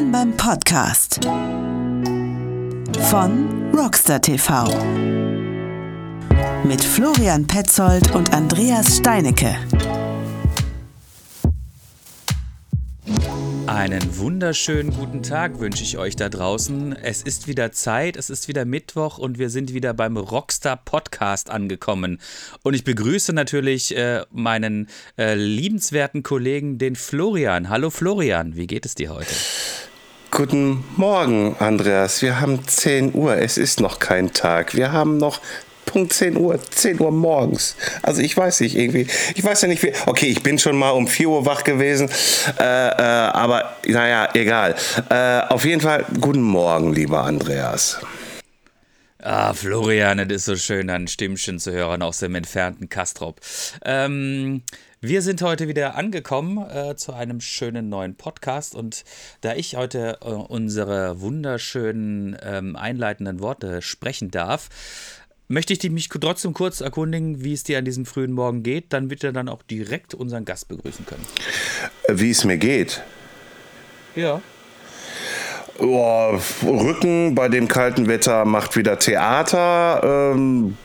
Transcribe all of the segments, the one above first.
Willkommen beim Podcast von Rockstar TV mit Florian Petzold und Andreas Steinecke. Einen wunderschönen guten Tag wünsche ich euch da draußen. Es ist wieder Zeit, es ist wieder Mittwoch und wir sind wieder beim Rockstar Podcast angekommen. Und ich begrüße natürlich äh, meinen äh, liebenswerten Kollegen, den Florian. Hallo Florian, wie geht es dir heute? Guten Morgen, Andreas. Wir haben 10 Uhr. Es ist noch kein Tag. Wir haben noch Punkt 10 Uhr, 10 Uhr morgens. Also ich weiß nicht, irgendwie, ich weiß ja nicht, wie, okay, ich bin schon mal um 4 Uhr wach gewesen, äh, äh, aber naja, egal. Äh, auf jeden Fall, guten Morgen, lieber Andreas. Ah, Florian, es ist so schön, ein Stimmchen zu hören aus dem entfernten Kastrop. Ähm, wir sind heute wieder angekommen äh, zu einem schönen neuen Podcast und da ich heute äh, unsere wunderschönen ähm, einleitenden Worte sprechen darf, möchte ich dich mich trotzdem kurz erkundigen, wie es dir an diesem frühen Morgen geht. Dann wird er dann auch direkt unseren Gast begrüßen können. Wie es mir geht? Ja. Oh, Rücken bei dem kalten Wetter macht wieder Theater. Ähm,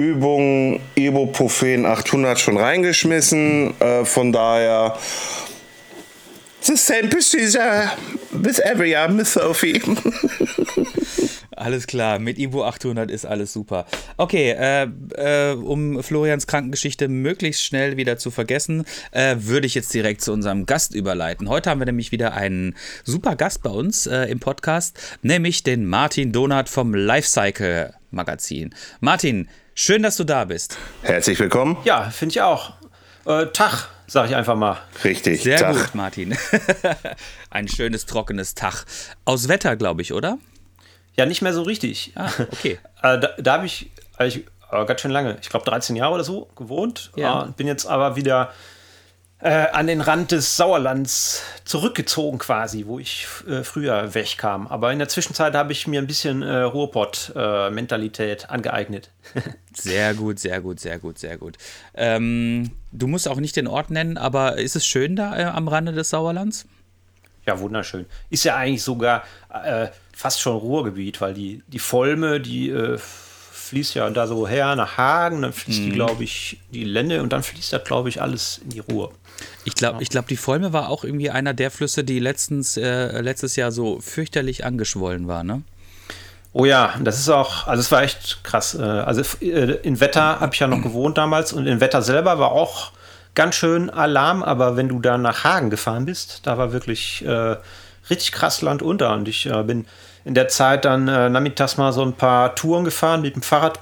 Übung Ibuprofen 800 schon reingeschmissen. Äh, von daher the same procedure with every year, Miss Sophie. Alles klar, mit Ibu 800 ist alles super. Okay, äh, äh, um Florians Krankengeschichte möglichst schnell wieder zu vergessen, äh, würde ich jetzt direkt zu unserem Gast überleiten. Heute haben wir nämlich wieder einen super Gast bei uns äh, im Podcast, nämlich den Martin Donat vom Lifecycle Magazin. Martin, schön, dass du da bist. Herzlich willkommen. Ja, finde ich auch. Äh, Tag, sag ich einfach mal. Richtig, Sehr Tag. gut, Martin. Ein schönes, trockenes Tag. Aus Wetter, glaube ich, oder? Ja, nicht mehr so richtig. Ah, okay. äh, da da habe ich, also ich äh, ganz schön lange, ich glaube 13 Jahre oder so gewohnt. Ja. Äh, bin jetzt aber wieder an den Rand des Sauerlands zurückgezogen quasi, wo ich äh, früher wegkam. Aber in der Zwischenzeit habe ich mir ein bisschen äh, Ruhrpott-Mentalität angeeignet. Sehr gut, sehr gut, sehr gut, sehr gut. Ähm, du musst auch nicht den Ort nennen, aber ist es schön da äh, am Rande des Sauerlands? Ja, wunderschön. Ist ja eigentlich sogar äh, fast schon Ruhrgebiet, weil die, die Volme, die äh, fließt ja da so her nach Hagen, dann fließt die, glaube ich, die Lenne und dann fließt das, glaube ich, alles in die Ruhr. Ich glaube, ich glaub, die Volme war auch irgendwie einer der Flüsse, die letztens, äh, letztes Jahr so fürchterlich angeschwollen war, ne? Oh ja, das ist auch, also es war echt krass. Äh, Also äh, in Wetter habe ich ja noch gewohnt damals und in Wetter selber war auch ganz schön Alarm, aber wenn du da nach Hagen gefahren bist, da war wirklich äh, richtig krass Land unter und ich äh, bin in der Zeit dann äh, nachmittags mal so ein paar Touren gefahren mit dem Fahrrad.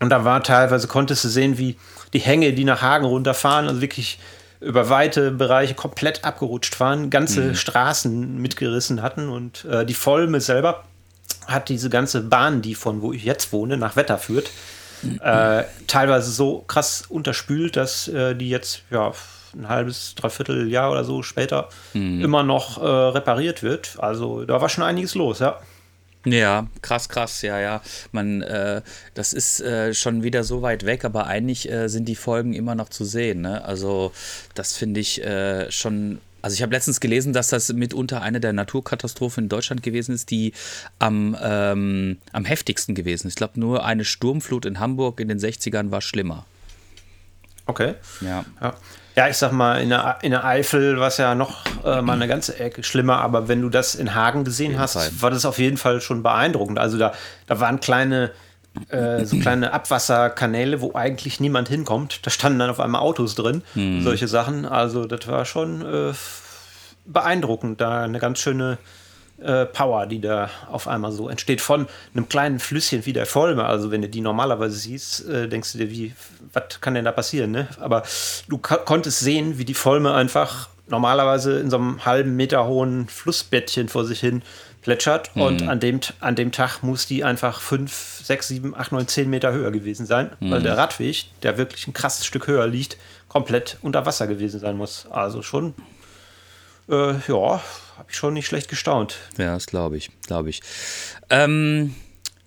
Und da war teilweise, konntest du sehen, wie die Hänge, die nach Hagen runterfahren, also wirklich über weite Bereiche komplett abgerutscht waren, ganze Straßen mitgerissen hatten. Und äh, die Volme selber hat diese ganze Bahn, die von wo ich jetzt wohne, nach Wetter führt, äh, teilweise so krass unterspült, dass äh, die jetzt ja ein halbes, dreiviertel Jahr oder so später immer noch äh, repariert wird. Also da war schon einiges los, ja. Ja, krass, krass, ja, ja. Man, äh, das ist äh, schon wieder so weit weg, aber eigentlich äh, sind die Folgen immer noch zu sehen. Ne? Also das finde ich äh, schon. Also ich habe letztens gelesen, dass das mitunter eine der Naturkatastrophen in Deutschland gewesen ist, die am, ähm, am heftigsten gewesen ist. Ich glaube, nur eine Sturmflut in Hamburg in den 60ern war schlimmer. Okay. Ja. Ja. Ja, ich sag mal, in der, in der Eifel war es ja noch äh, mal eine ganze Ecke schlimmer, aber wenn du das in Hagen gesehen hast, Fall. war das auf jeden Fall schon beeindruckend. Also da, da waren kleine, äh, so kleine Abwasserkanäle, wo eigentlich niemand hinkommt. Da standen dann auf einmal Autos drin, solche Sachen. Also das war schon äh, beeindruckend, da eine ganz schöne äh, Power, die da auf einmal so entsteht von einem kleinen Flüsschen wie der Volme. Also wenn du die normalerweise siehst, äh, denkst du dir, wie, was kann denn da passieren? Ne? Aber du ko- konntest sehen, wie die Volme einfach normalerweise in so einem halben Meter hohen Flussbettchen vor sich hin plätschert. Und an dem, an dem Tag muss die einfach fünf, sechs, sieben, acht, neun, zehn Meter höher gewesen sein, weil der Radweg, der wirklich ein krasses Stück höher liegt, komplett unter Wasser gewesen sein muss. Also schon, äh, ja, habe ich schon nicht schlecht gestaunt. Ja, das glaube ich, glaube ich. Ähm,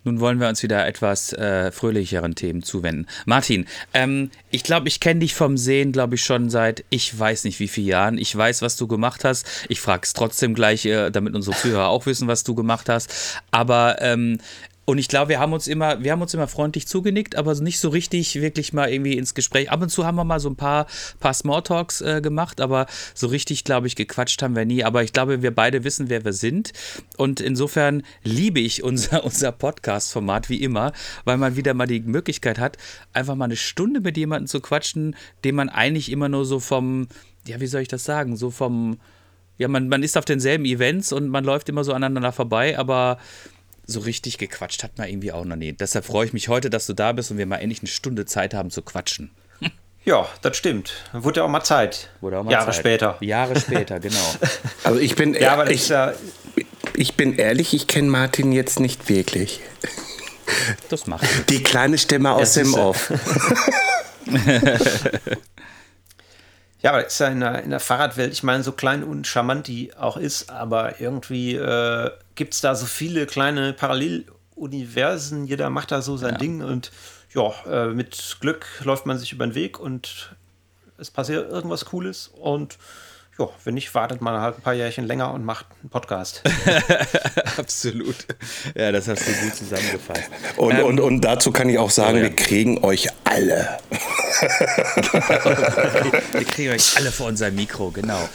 Nun wollen wir uns wieder etwas äh, fröhlicheren Themen zuwenden. Martin, ähm, ich glaube, ich kenne dich vom Sehen, glaube ich, schon seit ich weiß nicht wie vielen Jahren. Ich weiß, was du gemacht hast. Ich frage es trotzdem gleich, äh, damit unsere Zuhörer auch wissen, was du gemacht hast. Aber ähm, und ich glaube, wir haben uns immer, wir haben uns immer freundlich zugenickt, aber nicht so richtig wirklich mal irgendwie ins Gespräch. Ab und zu haben wir mal so ein paar, paar Smalltalks äh, gemacht, aber so richtig, glaube ich, gequatscht haben wir nie. Aber ich glaube, wir beide wissen, wer wir sind. Und insofern liebe ich unser, unser Podcast-Format wie immer, weil man wieder mal die Möglichkeit hat, einfach mal eine Stunde mit jemandem zu quatschen, den man eigentlich immer nur so vom, ja, wie soll ich das sagen, so vom, ja, man, man ist auf denselben Events und man läuft immer so aneinander vorbei, aber so richtig gequatscht hat man irgendwie auch noch nie. Deshalb freue ich mich heute, dass du da bist und wir mal endlich eine Stunde Zeit haben zu quatschen. Ja, das stimmt. Wurde ja auch mal Zeit. Wurde auch mal Jahre Zeit. später. Jahre später, genau. Also ich bin, Ja, aber ich, ist ja, ich bin ehrlich, ich kenne Martin jetzt nicht wirklich. Das macht nichts. Die kleine Stimme aus Ja, dem. Off. ja, aber das ist ja in der, in der Fahrradwelt, ich meine, so klein und charmant die auch ist, aber irgendwie äh, gibt es da so viele kleine Paralleluniversen. Jeder macht da so sein Ding und ja, äh, mit Glück läuft man sich über den Weg und es passiert irgendwas Cooles und ja, wenn nicht, wartet man halt ein paar Jährchen länger und macht einen Podcast. Absolut. Ja, das hast du gut zusammengefasst. Und, Ähm, und, und dazu kann ich auch sagen, oh ja. wir kriegen euch alle. Wir kriegen euch alle vor unser Mikro, genau.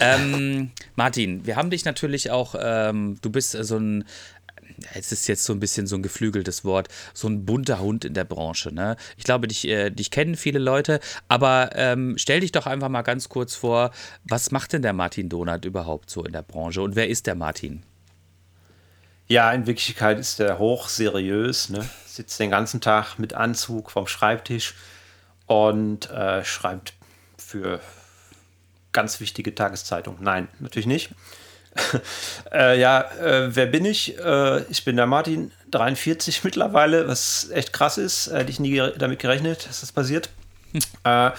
Ähm, Martin, wir haben dich natürlich auch, ähm, du bist äh, so ein, es ist jetzt so ein bisschen so ein geflügeltes Wort, so ein bunter Hund in der Branche. Ne? Ich glaube, dich, äh, dich kennen viele Leute, aber ähm, stell dich doch einfach mal ganz kurz vor, was macht denn der Martin Donat überhaupt so in der Branche und wer ist der Martin? Ja, in Wirklichkeit ist er hochseriös, ne? Sitzt den ganzen Tag mit Anzug vom Schreibtisch und äh, schreibt für ganz wichtige Tageszeitungen. Nein, natürlich nicht. äh, ja, äh, wer bin ich? Äh, ich bin der Martin, 43 mittlerweile, was echt krass ist. Hätte ich nie damit gerechnet, dass das passiert. Äh,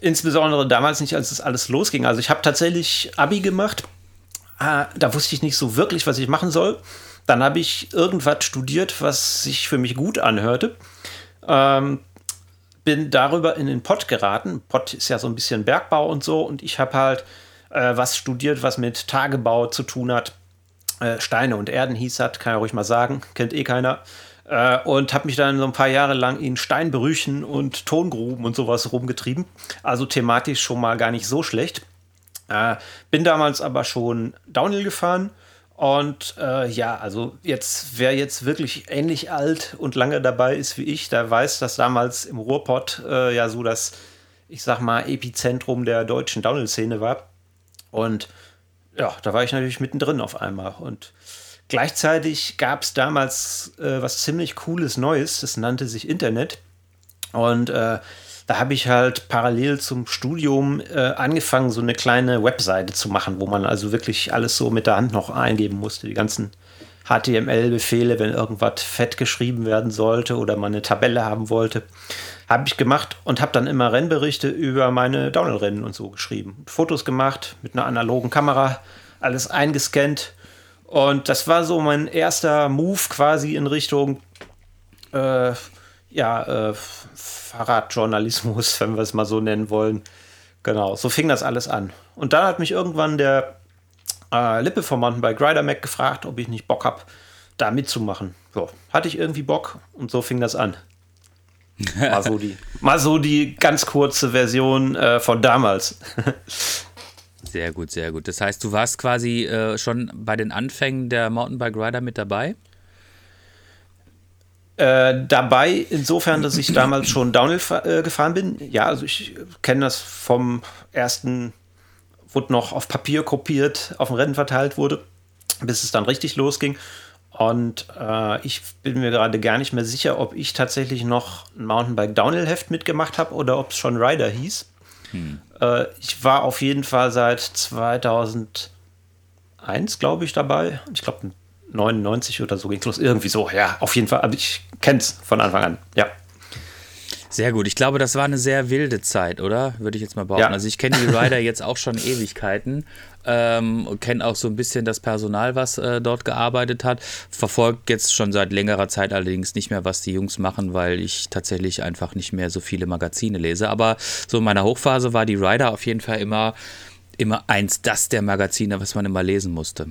insbesondere damals nicht, als es alles losging. Also ich habe tatsächlich Abi gemacht. Ah, da wusste ich nicht so wirklich, was ich machen soll. Dann habe ich irgendwas studiert, was sich für mich gut anhörte. Ähm, bin darüber in den Pott geraten. Pott ist ja so ein bisschen Bergbau und so. Und ich habe halt äh, was studiert, was mit Tagebau zu tun hat. Äh, Steine und Erden hieß das, kann ja ruhig mal sagen. Kennt eh keiner. Äh, und habe mich dann so ein paar Jahre lang in Steinbrüchen und Tongruben und sowas rumgetrieben. Also thematisch schon mal gar nicht so schlecht. Äh, bin damals aber schon Downhill gefahren und äh, ja, also jetzt, wer jetzt wirklich ähnlich alt und lange dabei ist wie ich, der weiß, dass damals im Ruhrpott äh, ja so das, ich sag mal, Epizentrum der deutschen Downhill-Szene war. Und ja, da war ich natürlich mittendrin auf einmal. Und gleichzeitig gab es damals äh, was ziemlich Cooles Neues, das nannte sich Internet. Und äh, da habe ich halt parallel zum Studium äh, angefangen, so eine kleine Webseite zu machen, wo man also wirklich alles so mit der Hand noch eingeben musste. Die ganzen HTML-Befehle, wenn irgendwas fett geschrieben werden sollte oder man eine Tabelle haben wollte, habe ich gemacht und habe dann immer Rennberichte über meine Downhill-Rennen und so geschrieben. Fotos gemacht mit einer analogen Kamera, alles eingescannt. Und das war so mein erster Move quasi in Richtung äh, ja, äh, Fahrradjournalismus, wenn wir es mal so nennen wollen. Genau, so fing das alles an. Und dann hat mich irgendwann der äh, Lippe vom Mountainbike Rider Mac gefragt, ob ich nicht Bock habe, da mitzumachen. So, hatte ich irgendwie Bock und so fing das an. Mal so die, mal so die ganz kurze Version äh, von damals. Sehr gut, sehr gut. Das heißt, du warst quasi äh, schon bei den Anfängen der Mountainbike Rider mit dabei? Äh, dabei, insofern, dass ich damals schon Downhill äh, gefahren bin. Ja, also ich kenne das vom ersten, wurde noch auf Papier kopiert, auf dem Rennen verteilt wurde, bis es dann richtig losging. Und äh, ich bin mir gerade gar nicht mehr sicher, ob ich tatsächlich noch ein Mountainbike Downhill-Heft mitgemacht habe oder ob es schon Rider hieß. Äh, ich war auf jeden Fall seit 2001, glaube ich, dabei. Ich glaube, 99 oder so ging es los. Irgendwie so, ja, auf jeden Fall. Aber ich kenne es von Anfang an, ja. Sehr gut. Ich glaube, das war eine sehr wilde Zeit, oder? Würde ich jetzt mal behaupten. Ja. Also ich kenne die Rider jetzt auch schon Ewigkeiten. Ähm, kenne auch so ein bisschen das Personal, was äh, dort gearbeitet hat. Verfolgt jetzt schon seit längerer Zeit allerdings nicht mehr, was die Jungs machen, weil ich tatsächlich einfach nicht mehr so viele Magazine lese. Aber so in meiner Hochphase war die Rider auf jeden Fall immer, immer eins das der Magazine, was man immer lesen musste.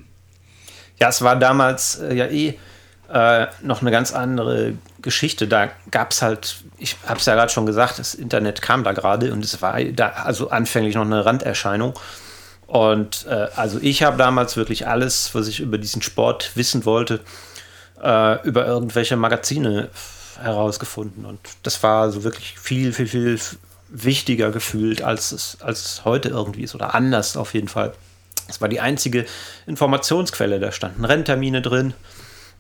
Ja, es war damals äh, ja eh äh, noch eine ganz andere Geschichte. Da gab es halt, ich habe es ja gerade schon gesagt, das Internet kam da gerade und es war da also anfänglich noch eine Randerscheinung. Und äh, also ich habe damals wirklich alles, was ich über diesen Sport wissen wollte, äh, über irgendwelche Magazine herausgefunden. Und das war so wirklich viel, viel, viel wichtiger gefühlt, als es, als es heute irgendwie ist oder anders auf jeden Fall. Das war die einzige Informationsquelle. Da standen Renntermine drin,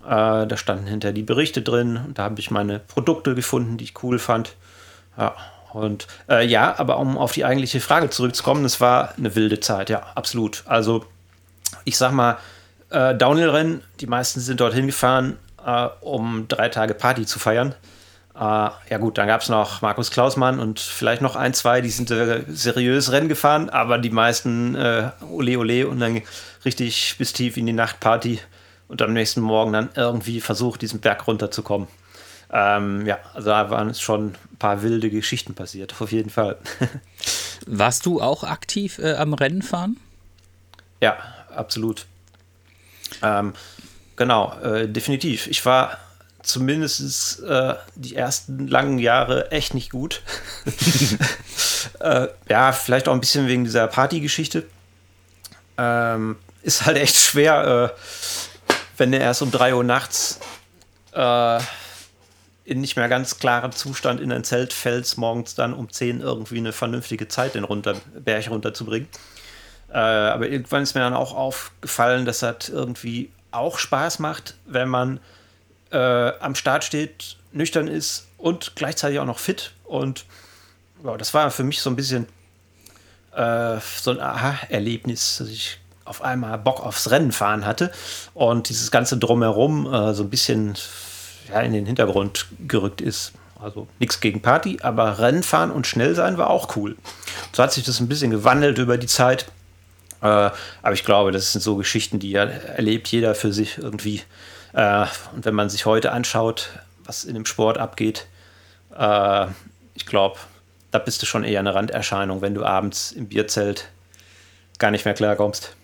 äh, da standen hinter die Berichte drin und da habe ich meine Produkte gefunden, die ich cool fand. Ja, und äh, ja, aber um auf die eigentliche Frage zurückzukommen, es war eine wilde Zeit, ja, absolut. Also ich sag mal, äh, Downhill-Rennen, die meisten sind dorthin gefahren, äh, um drei Tage Party zu feiern. Äh, ja gut, dann gab es noch Markus Klausmann und vielleicht noch ein, zwei, die sind äh, seriös Rennen gefahren, aber die meisten äh, ole ole und dann richtig bis tief in die Nacht Party und am nächsten Morgen dann irgendwie versucht, diesen Berg runterzukommen. Ähm, ja, also da waren es schon ein paar wilde Geschichten passiert, auf jeden Fall. Warst du auch aktiv äh, am Rennen fahren? Ja, absolut. Ähm, genau, äh, definitiv. Ich war zumindest äh, die ersten langen Jahre echt nicht gut. äh, ja, vielleicht auch ein bisschen wegen dieser Partygeschichte. Ähm, ist halt echt schwer, äh, wenn du erst um 3 Uhr nachts äh, in nicht mehr ganz klarem Zustand in ein Zelt fällst, morgens dann um 10 irgendwie eine vernünftige Zeit den runter, Berg runterzubringen. Äh, aber irgendwann ist mir dann auch aufgefallen, dass das irgendwie auch Spaß macht, wenn man äh, am Start steht, nüchtern ist und gleichzeitig auch noch fit. Und wow, das war für mich so ein bisschen äh, so ein Aha-Erlebnis, dass ich auf einmal Bock aufs Rennen fahren hatte und dieses ganze Drumherum äh, so ein bisschen ja, in den Hintergrund gerückt ist. Also nichts gegen Party, aber Rennen fahren und schnell sein war auch cool. So hat sich das ein bisschen gewandelt über die Zeit. Äh, aber ich glaube, das sind so Geschichten, die ja erlebt jeder für sich irgendwie. Äh, und wenn man sich heute anschaut, was in dem Sport abgeht, äh, ich glaube, da bist du schon eher eine Randerscheinung, wenn du abends im Bierzelt gar nicht mehr klarkommst.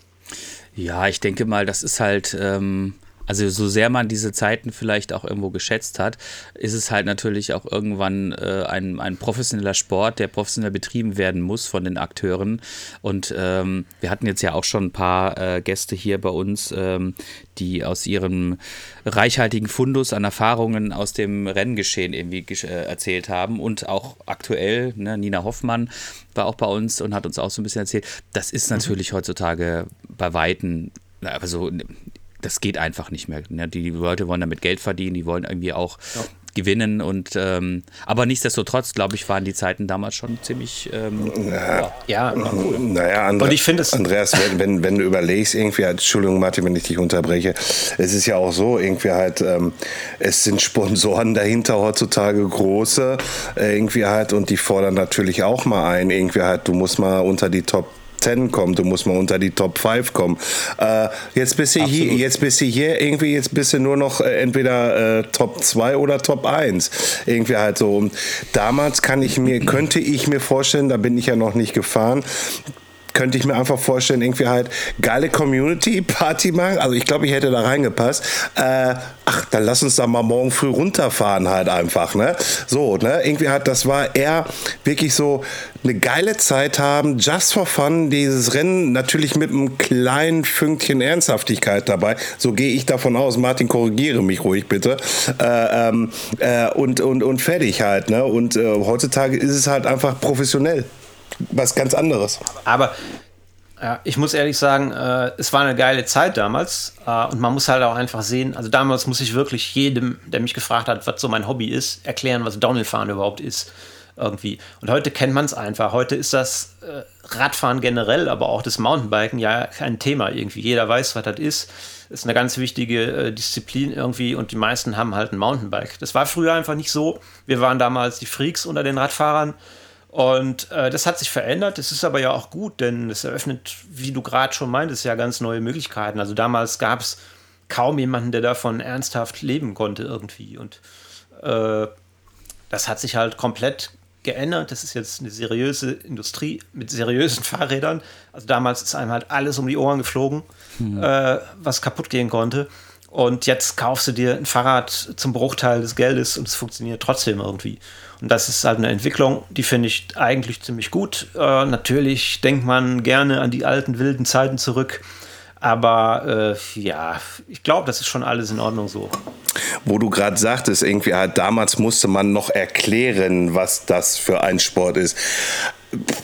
Ja, ich denke mal, das ist halt. Ähm also so sehr man diese Zeiten vielleicht auch irgendwo geschätzt hat, ist es halt natürlich auch irgendwann äh, ein, ein professioneller Sport, der professionell betrieben werden muss von den Akteuren. Und ähm, wir hatten jetzt ja auch schon ein paar äh, Gäste hier bei uns, ähm, die aus ihrem reichhaltigen Fundus an Erfahrungen aus dem Renngeschehen irgendwie äh, erzählt haben. Und auch aktuell, ne, Nina Hoffmann war auch bei uns und hat uns auch so ein bisschen erzählt, das ist mhm. natürlich heutzutage bei Weitem also das geht einfach nicht mehr. Ne? Die Leute wollen damit Geld verdienen, die wollen irgendwie auch ja. gewinnen und ähm, aber nichtsdestotrotz, glaube ich, waren die Zeiten damals schon ziemlich ähm, ja, ja cool. Naja, Andre und ich finde es Andreas, wenn, wenn, wenn, du überlegst, irgendwie halt, Entschuldigung, Martin, wenn ich dich unterbreche, es ist ja auch so, irgendwie halt, ähm, es sind Sponsoren dahinter heutzutage große, äh, irgendwie halt, und die fordern natürlich auch mal ein, irgendwie halt, du musst mal unter die Top 10 kommen, du musst mal unter die Top 5 kommen. Äh, jetzt bist du hier, jetzt bist du hier irgendwie, jetzt bist du nur noch äh, entweder äh, Top 2 oder Top 1. Irgendwie halt so. Damals kann ich mir, könnte ich mir vorstellen, da bin ich ja noch nicht gefahren, könnte ich mir einfach vorstellen, irgendwie halt geile Community-Party machen. Also ich glaube, ich hätte da reingepasst. Äh, ach, dann lass uns da mal morgen früh runterfahren halt einfach, ne? So, ne? Irgendwie hat, das war eher wirklich so eine geile Zeit haben, just for fun, dieses Rennen natürlich mit einem kleinen Fünkchen Ernsthaftigkeit dabei. So gehe ich davon aus. Martin, korrigiere mich ruhig bitte. Äh, ähm, äh, und, und, und fertig halt, ne? Und äh, heutzutage ist es halt einfach professionell was ganz anderes. Aber ja, ich muss ehrlich sagen, äh, es war eine geile Zeit damals äh, und man muss halt auch einfach sehen, also damals muss ich wirklich jedem, der mich gefragt hat, was so mein Hobby ist, erklären, was Downhill-Fahren überhaupt ist. Irgendwie. Und heute kennt man es einfach. Heute ist das äh, Radfahren generell, aber auch das Mountainbiken ja kein Thema irgendwie. Jeder weiß, was das ist. Ist eine ganz wichtige äh, Disziplin irgendwie und die meisten haben halt ein Mountainbike. Das war früher einfach nicht so. Wir waren damals die Freaks unter den Radfahrern. Und äh, das hat sich verändert. Das ist aber ja auch gut, denn es eröffnet, wie du gerade schon meintest, ja ganz neue Möglichkeiten. Also damals gab es kaum jemanden, der davon ernsthaft leben konnte irgendwie. Und äh, das hat sich halt komplett geändert. Das ist jetzt eine seriöse Industrie mit seriösen Fahrrädern. Also damals ist einem halt alles um die Ohren geflogen, mhm. äh, was kaputt gehen konnte. Und jetzt kaufst du dir ein Fahrrad zum Bruchteil des Geldes und es funktioniert trotzdem irgendwie. Und das ist halt eine Entwicklung, die finde ich eigentlich ziemlich gut. Äh, natürlich denkt man gerne an die alten wilden Zeiten zurück. Aber äh, ja, ich glaube, das ist schon alles in Ordnung so. Wo du gerade sagtest, irgendwie, ah, damals musste man noch erklären, was das für ein Sport ist.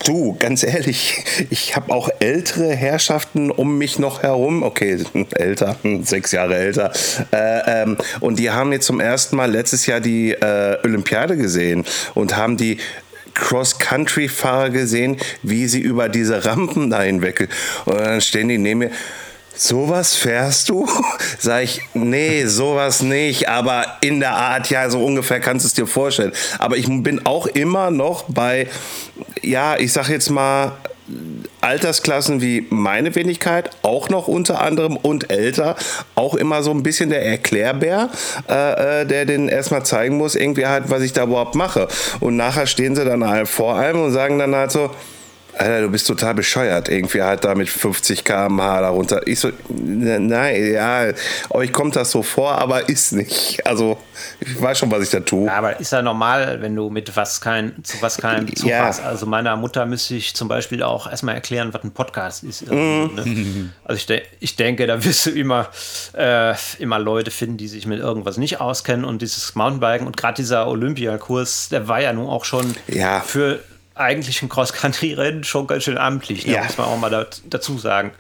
Du, ganz ehrlich, ich habe auch ältere Herrschaften um mich noch herum, okay, älter, sechs Jahre älter, äh, ähm, und die haben jetzt zum ersten Mal letztes Jahr die äh, Olympiade gesehen und haben die Cross-Country-Fahrer gesehen, wie sie über diese Rampen da hinweg. Und dann stehen die neben mir sowas fährst du? Sag ich, nee, sowas nicht, aber in der Art, ja, so ungefähr kannst du es dir vorstellen. Aber ich bin auch immer noch bei, ja, ich sag jetzt mal, Altersklassen wie meine Wenigkeit, auch noch unter anderem und älter, auch immer so ein bisschen der Erklärbär, äh, äh der den erstmal zeigen muss, irgendwie halt, was ich da überhaupt mache. Und nachher stehen sie dann halt vor einem und sagen dann halt so, Alter, du bist total bescheuert. Irgendwie halt da mit 50 km/h darunter. Ich so, ne, nein, ja, euch kommt das so vor, aber ist nicht. Also, ich weiß schon, was ich da tue. Ja, aber ist ja normal, wenn du mit was kein, zu was keinem Bezug ja. hast. Also, meiner Mutter müsste ich zum Beispiel auch erstmal erklären, was ein Podcast ist. Mhm. Ne? Also, ich, de ich denke, da wirst du immer, äh, immer Leute finden, die sich mit irgendwas nicht auskennen. Und dieses Mountainbiken und gerade dieser Olympiakurs, der war ja nun auch schon ja. für eigentlichen Cross-Country-Rennen schon ganz schön amtlich, ne? ja. muss man auch mal da, dazu sagen.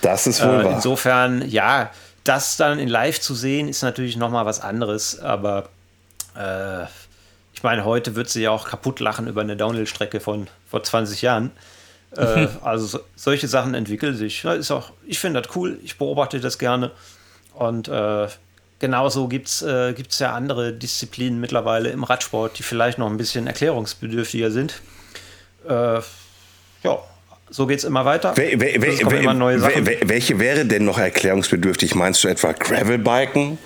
Das ist wohl äh, wahr. Insofern, ja, das dann in live zu sehen, ist natürlich nochmal was anderes, aber äh, ich meine, heute wird sie ja auch kaputt lachen über eine Downhill-Strecke von vor 20 Jahren. äh, also so, solche Sachen entwickeln sich. Ja, ist auch, ich finde das cool, ich beobachte das gerne. Und äh, genauso gibt es äh, ja andere Disziplinen mittlerweile im Radsport, die vielleicht noch ein bisschen erklärungsbedürftiger sind äh, ja, so geht es immer weiter. We, we, we, immer neue Sachen. welche wäre denn noch erklärungsbedürftig? Meinst du etwa Gravelbiken?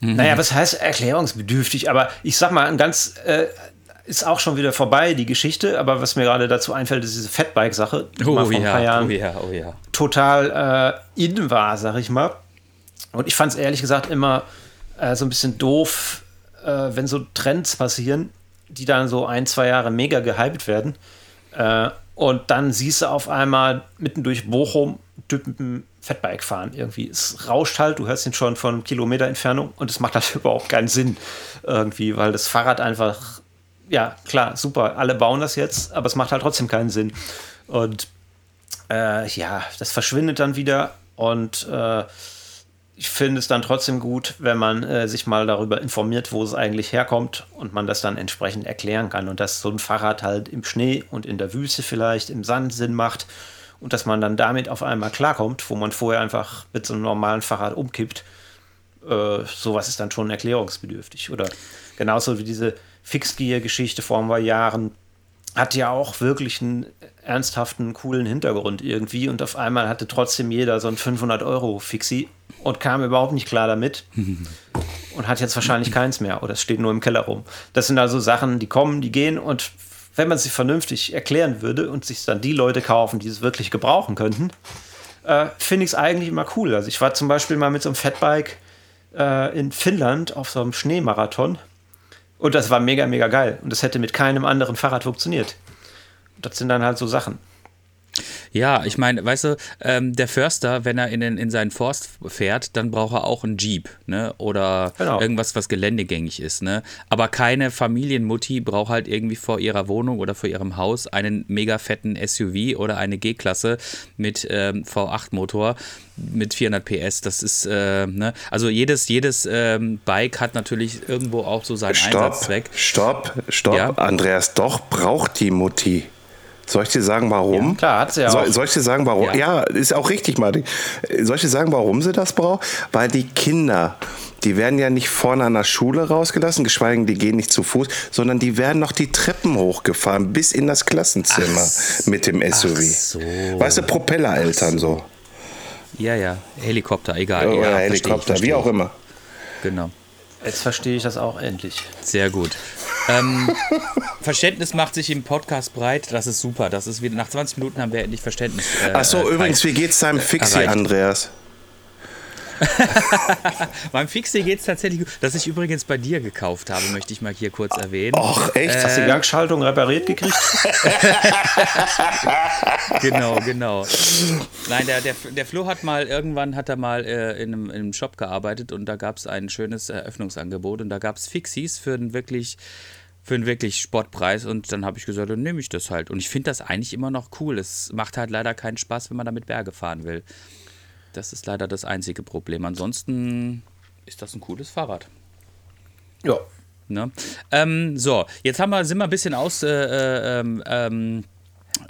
Mhm. Naja, was heißt erklärungsbedürftig? Aber ich sag mal, ein ganz äh, ist auch schon wieder vorbei, die Geschichte. Aber was mir gerade dazu einfällt, ist diese Fatbike-Sache, die oh, mal vor ja, ein paar Jahren oh ja, oh ja. total äh, in war, sag ich mal. Und ich fand es ehrlich gesagt immer äh, so ein bisschen doof, äh, wenn so Trends passieren die dann so ein, zwei Jahre mega gehypt werden. Äh, und dann siehst du auf einmal mitten durch Bochum Typen Fatbike fahren irgendwie. Es rauscht halt, du hörst ihn schon von Kilometer Entfernung und es macht halt überhaupt keinen Sinn irgendwie, weil das Fahrrad einfach, ja klar, super, alle bauen das jetzt, aber es macht halt trotzdem keinen Sinn. Und äh, ja, das verschwindet dann wieder und äh, ich finde es dann trotzdem gut, wenn man äh, sich mal darüber informiert, wo es eigentlich herkommt und man das dann entsprechend erklären kann und dass so ein Fahrrad halt im Schnee und in der Wüste vielleicht im Sand Sinn macht und dass man dann damit auf einmal klarkommt, wo man vorher einfach mit so einem normalen Fahrrad umkippt. Äh, sowas ist dann schon erklärungsbedürftig. Oder genauso wie diese Fixgear-Geschichte vor ein paar Jahren hat ja auch wirklich einen ernsthaften, coolen Hintergrund irgendwie und auf einmal hatte trotzdem jeder so ein 500 Euro Fixie und kam überhaupt nicht klar damit und hat jetzt wahrscheinlich keins mehr oder es steht nur im Keller rum. Das sind also Sachen, die kommen, die gehen und wenn man sie vernünftig erklären würde und sich dann die Leute kaufen, die es wirklich gebrauchen könnten, äh, finde ich es eigentlich immer cool. Also ich war zum Beispiel mal mit so einem Fatbike äh, in Finnland auf so einem Schneemarathon und das war mega, mega geil und das hätte mit keinem anderen Fahrrad funktioniert. Das sind dann halt so Sachen. Ja, ich meine, weißt du, ähm, der Förster, wenn er in, den, in seinen Forst fährt, dann braucht er auch einen Jeep, ne? Oder Genau. irgendwas, was geländegängig ist, ne? Aber keine Familienmutti braucht halt irgendwie vor ihrer Wohnung oder vor ihrem Haus einen mega fetten SUV oder eine G-Klasse mit ähm, V8-Motor mit 400 PS. Das ist, äh, ne? Also jedes, jedes ähm, Bike hat natürlich irgendwo auch so seinen Stopp, Einsatzzweck. stopp, stopp. Ja? Andreas, doch braucht die Mutti. Soll ich dir sagen, warum? Ja, klar, hat sie ja soll, auch. soll ich dir sagen, warum? Ja. Ja. ist auch richtig, Martin. Soll ich dir sagen, warum sie das braucht? Weil die Kinder, die werden ja nicht vorne an der Schule rausgelassen, geschweige denn, die gehen nicht zu Fuß, sondern die werden noch die Treppen hochgefahren bis in das Klassenzimmer mit dem SUV. so. Weißt du, Propellereltern so. Ja, ja, Helikopter, egal. Oder ja, verstehe Helikopter, verstehe wie auch immer. Genau. Jetzt verstehe ich das auch endlich. Sehr gut. Ähm, Verständnis macht sich im Podcast breit. Das ist super. Das ist wieder nach 20 Minuten haben wir endlich Verständnis. Äh, Ach so, äh, übrigens, wie geht's deinem Fixie, erreicht. Andreas? Beim Fixie geht es tatsächlich gut. Das ich übrigens bei dir gekauft habe, möchte ich mal hier kurz erwähnen. Och, echt? Hast du die Gangschaltung repariert gekriegt? Genau, genau. Nein, der, der, der Flo hat mal, irgendwann hat er mal äh, in, einem, in einem Shop gearbeitet und da gab es ein schönes Eröffnungsangebot und da gab es Fixies für einen wirklich für einen wirklich Sportpreis und dann habe ich gesagt, dann nehme ich das halt. Und ich finde das eigentlich immer noch cool. Es macht halt leider keinen Spaß, wenn man damit Berge fahren will. Das ist leider das einzige Problem. Ansonsten ist das ein cooles Fahrrad. ja. Ne? Ähm, so, jetzt haben wir, sind wir ein bisschen aus, äh, äh, ähm, ähm,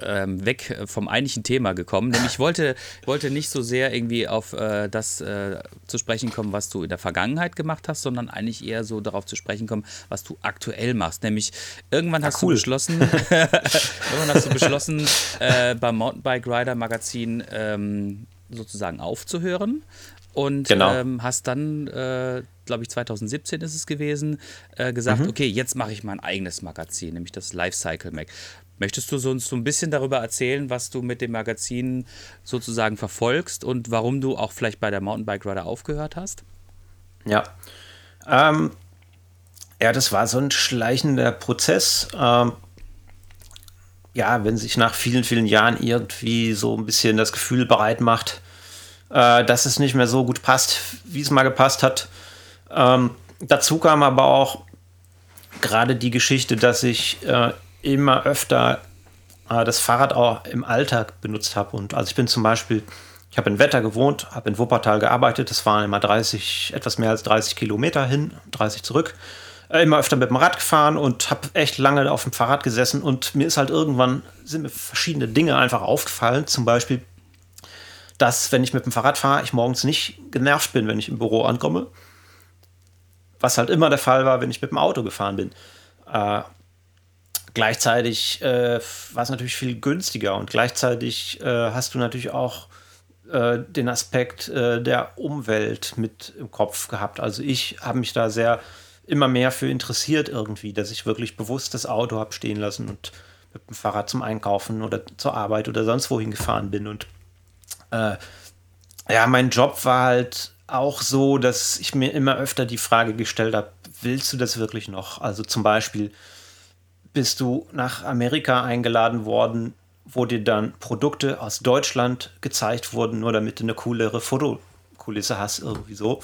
ähm, weg vom eigentlichen Thema gekommen. Nämlich ich wollte, wollte nicht so sehr irgendwie auf äh, das äh, zu sprechen kommen, was du in der Vergangenheit gemacht hast, sondern eigentlich eher so darauf zu sprechen kommen, was du aktuell machst. Nämlich irgendwann hast cool. du beschlossen, irgendwann hast du beschlossen, äh, beim Mountainbike Rider Magazin ähm, sozusagen aufzuhören. Und Genau. ähm, hast dann, äh, glaube ich, 2017 ist es gewesen, äh, gesagt, Mhm. okay, jetzt mache ich mein eigenes Magazin, nämlich das Lifecycle Mag. Möchtest du uns so ein bisschen darüber erzählen, was du mit dem Magazin sozusagen verfolgst und warum du auch vielleicht bei der Mountainbike Rider aufgehört hast? Ja. Ähm, ja, das war so ein schleichender Prozess. Ähm, ja, wenn sich nach vielen, vielen Jahren irgendwie so ein bisschen das Gefühl bereit macht, äh, dass es nicht mehr so gut passt, wie es mal gepasst hat. Ähm, dazu kam aber auch gerade die Geschichte, dass ich äh, immer öfter äh, das Fahrrad auch im Alltag benutzt habe. Und also ich bin zum Beispiel, ich habe in Wetter gewohnt, habe in Wuppertal gearbeitet, das waren immer 30, etwas mehr als 30 Kilometer hin, 30 zurück. Immer öfter mit dem Rad gefahren und habe echt lange auf dem Fahrrad gesessen und mir ist halt irgendwann, sind mir verschiedene Dinge einfach aufgefallen. Zum Beispiel, dass wenn ich mit dem Fahrrad fahre, ich morgens nicht genervt bin, wenn ich im Büro ankomme. Was halt immer der Fall war, wenn ich mit dem Auto gefahren bin. Äh, gleichzeitig äh, war es natürlich viel günstiger und gleichzeitig äh, hast du natürlich auch äh, den Aspekt äh, der Umwelt mit im Kopf gehabt. Also ich habe mich da sehr immer mehr für interessiert irgendwie, dass ich wirklich bewusst das Auto habe stehen lassen und mit dem Fahrrad zum Einkaufen oder zur Arbeit oder sonst wohin gefahren bin und äh, ja, mein Job war halt auch so, dass ich mir immer öfter die Frage gestellt habe, willst du das wirklich noch? Also zum Beispiel bist du nach Amerika eingeladen worden, wo dir dann Produkte aus Deutschland gezeigt wurden, nur damit du eine coolere Fotokulisse hast, irgendwie so.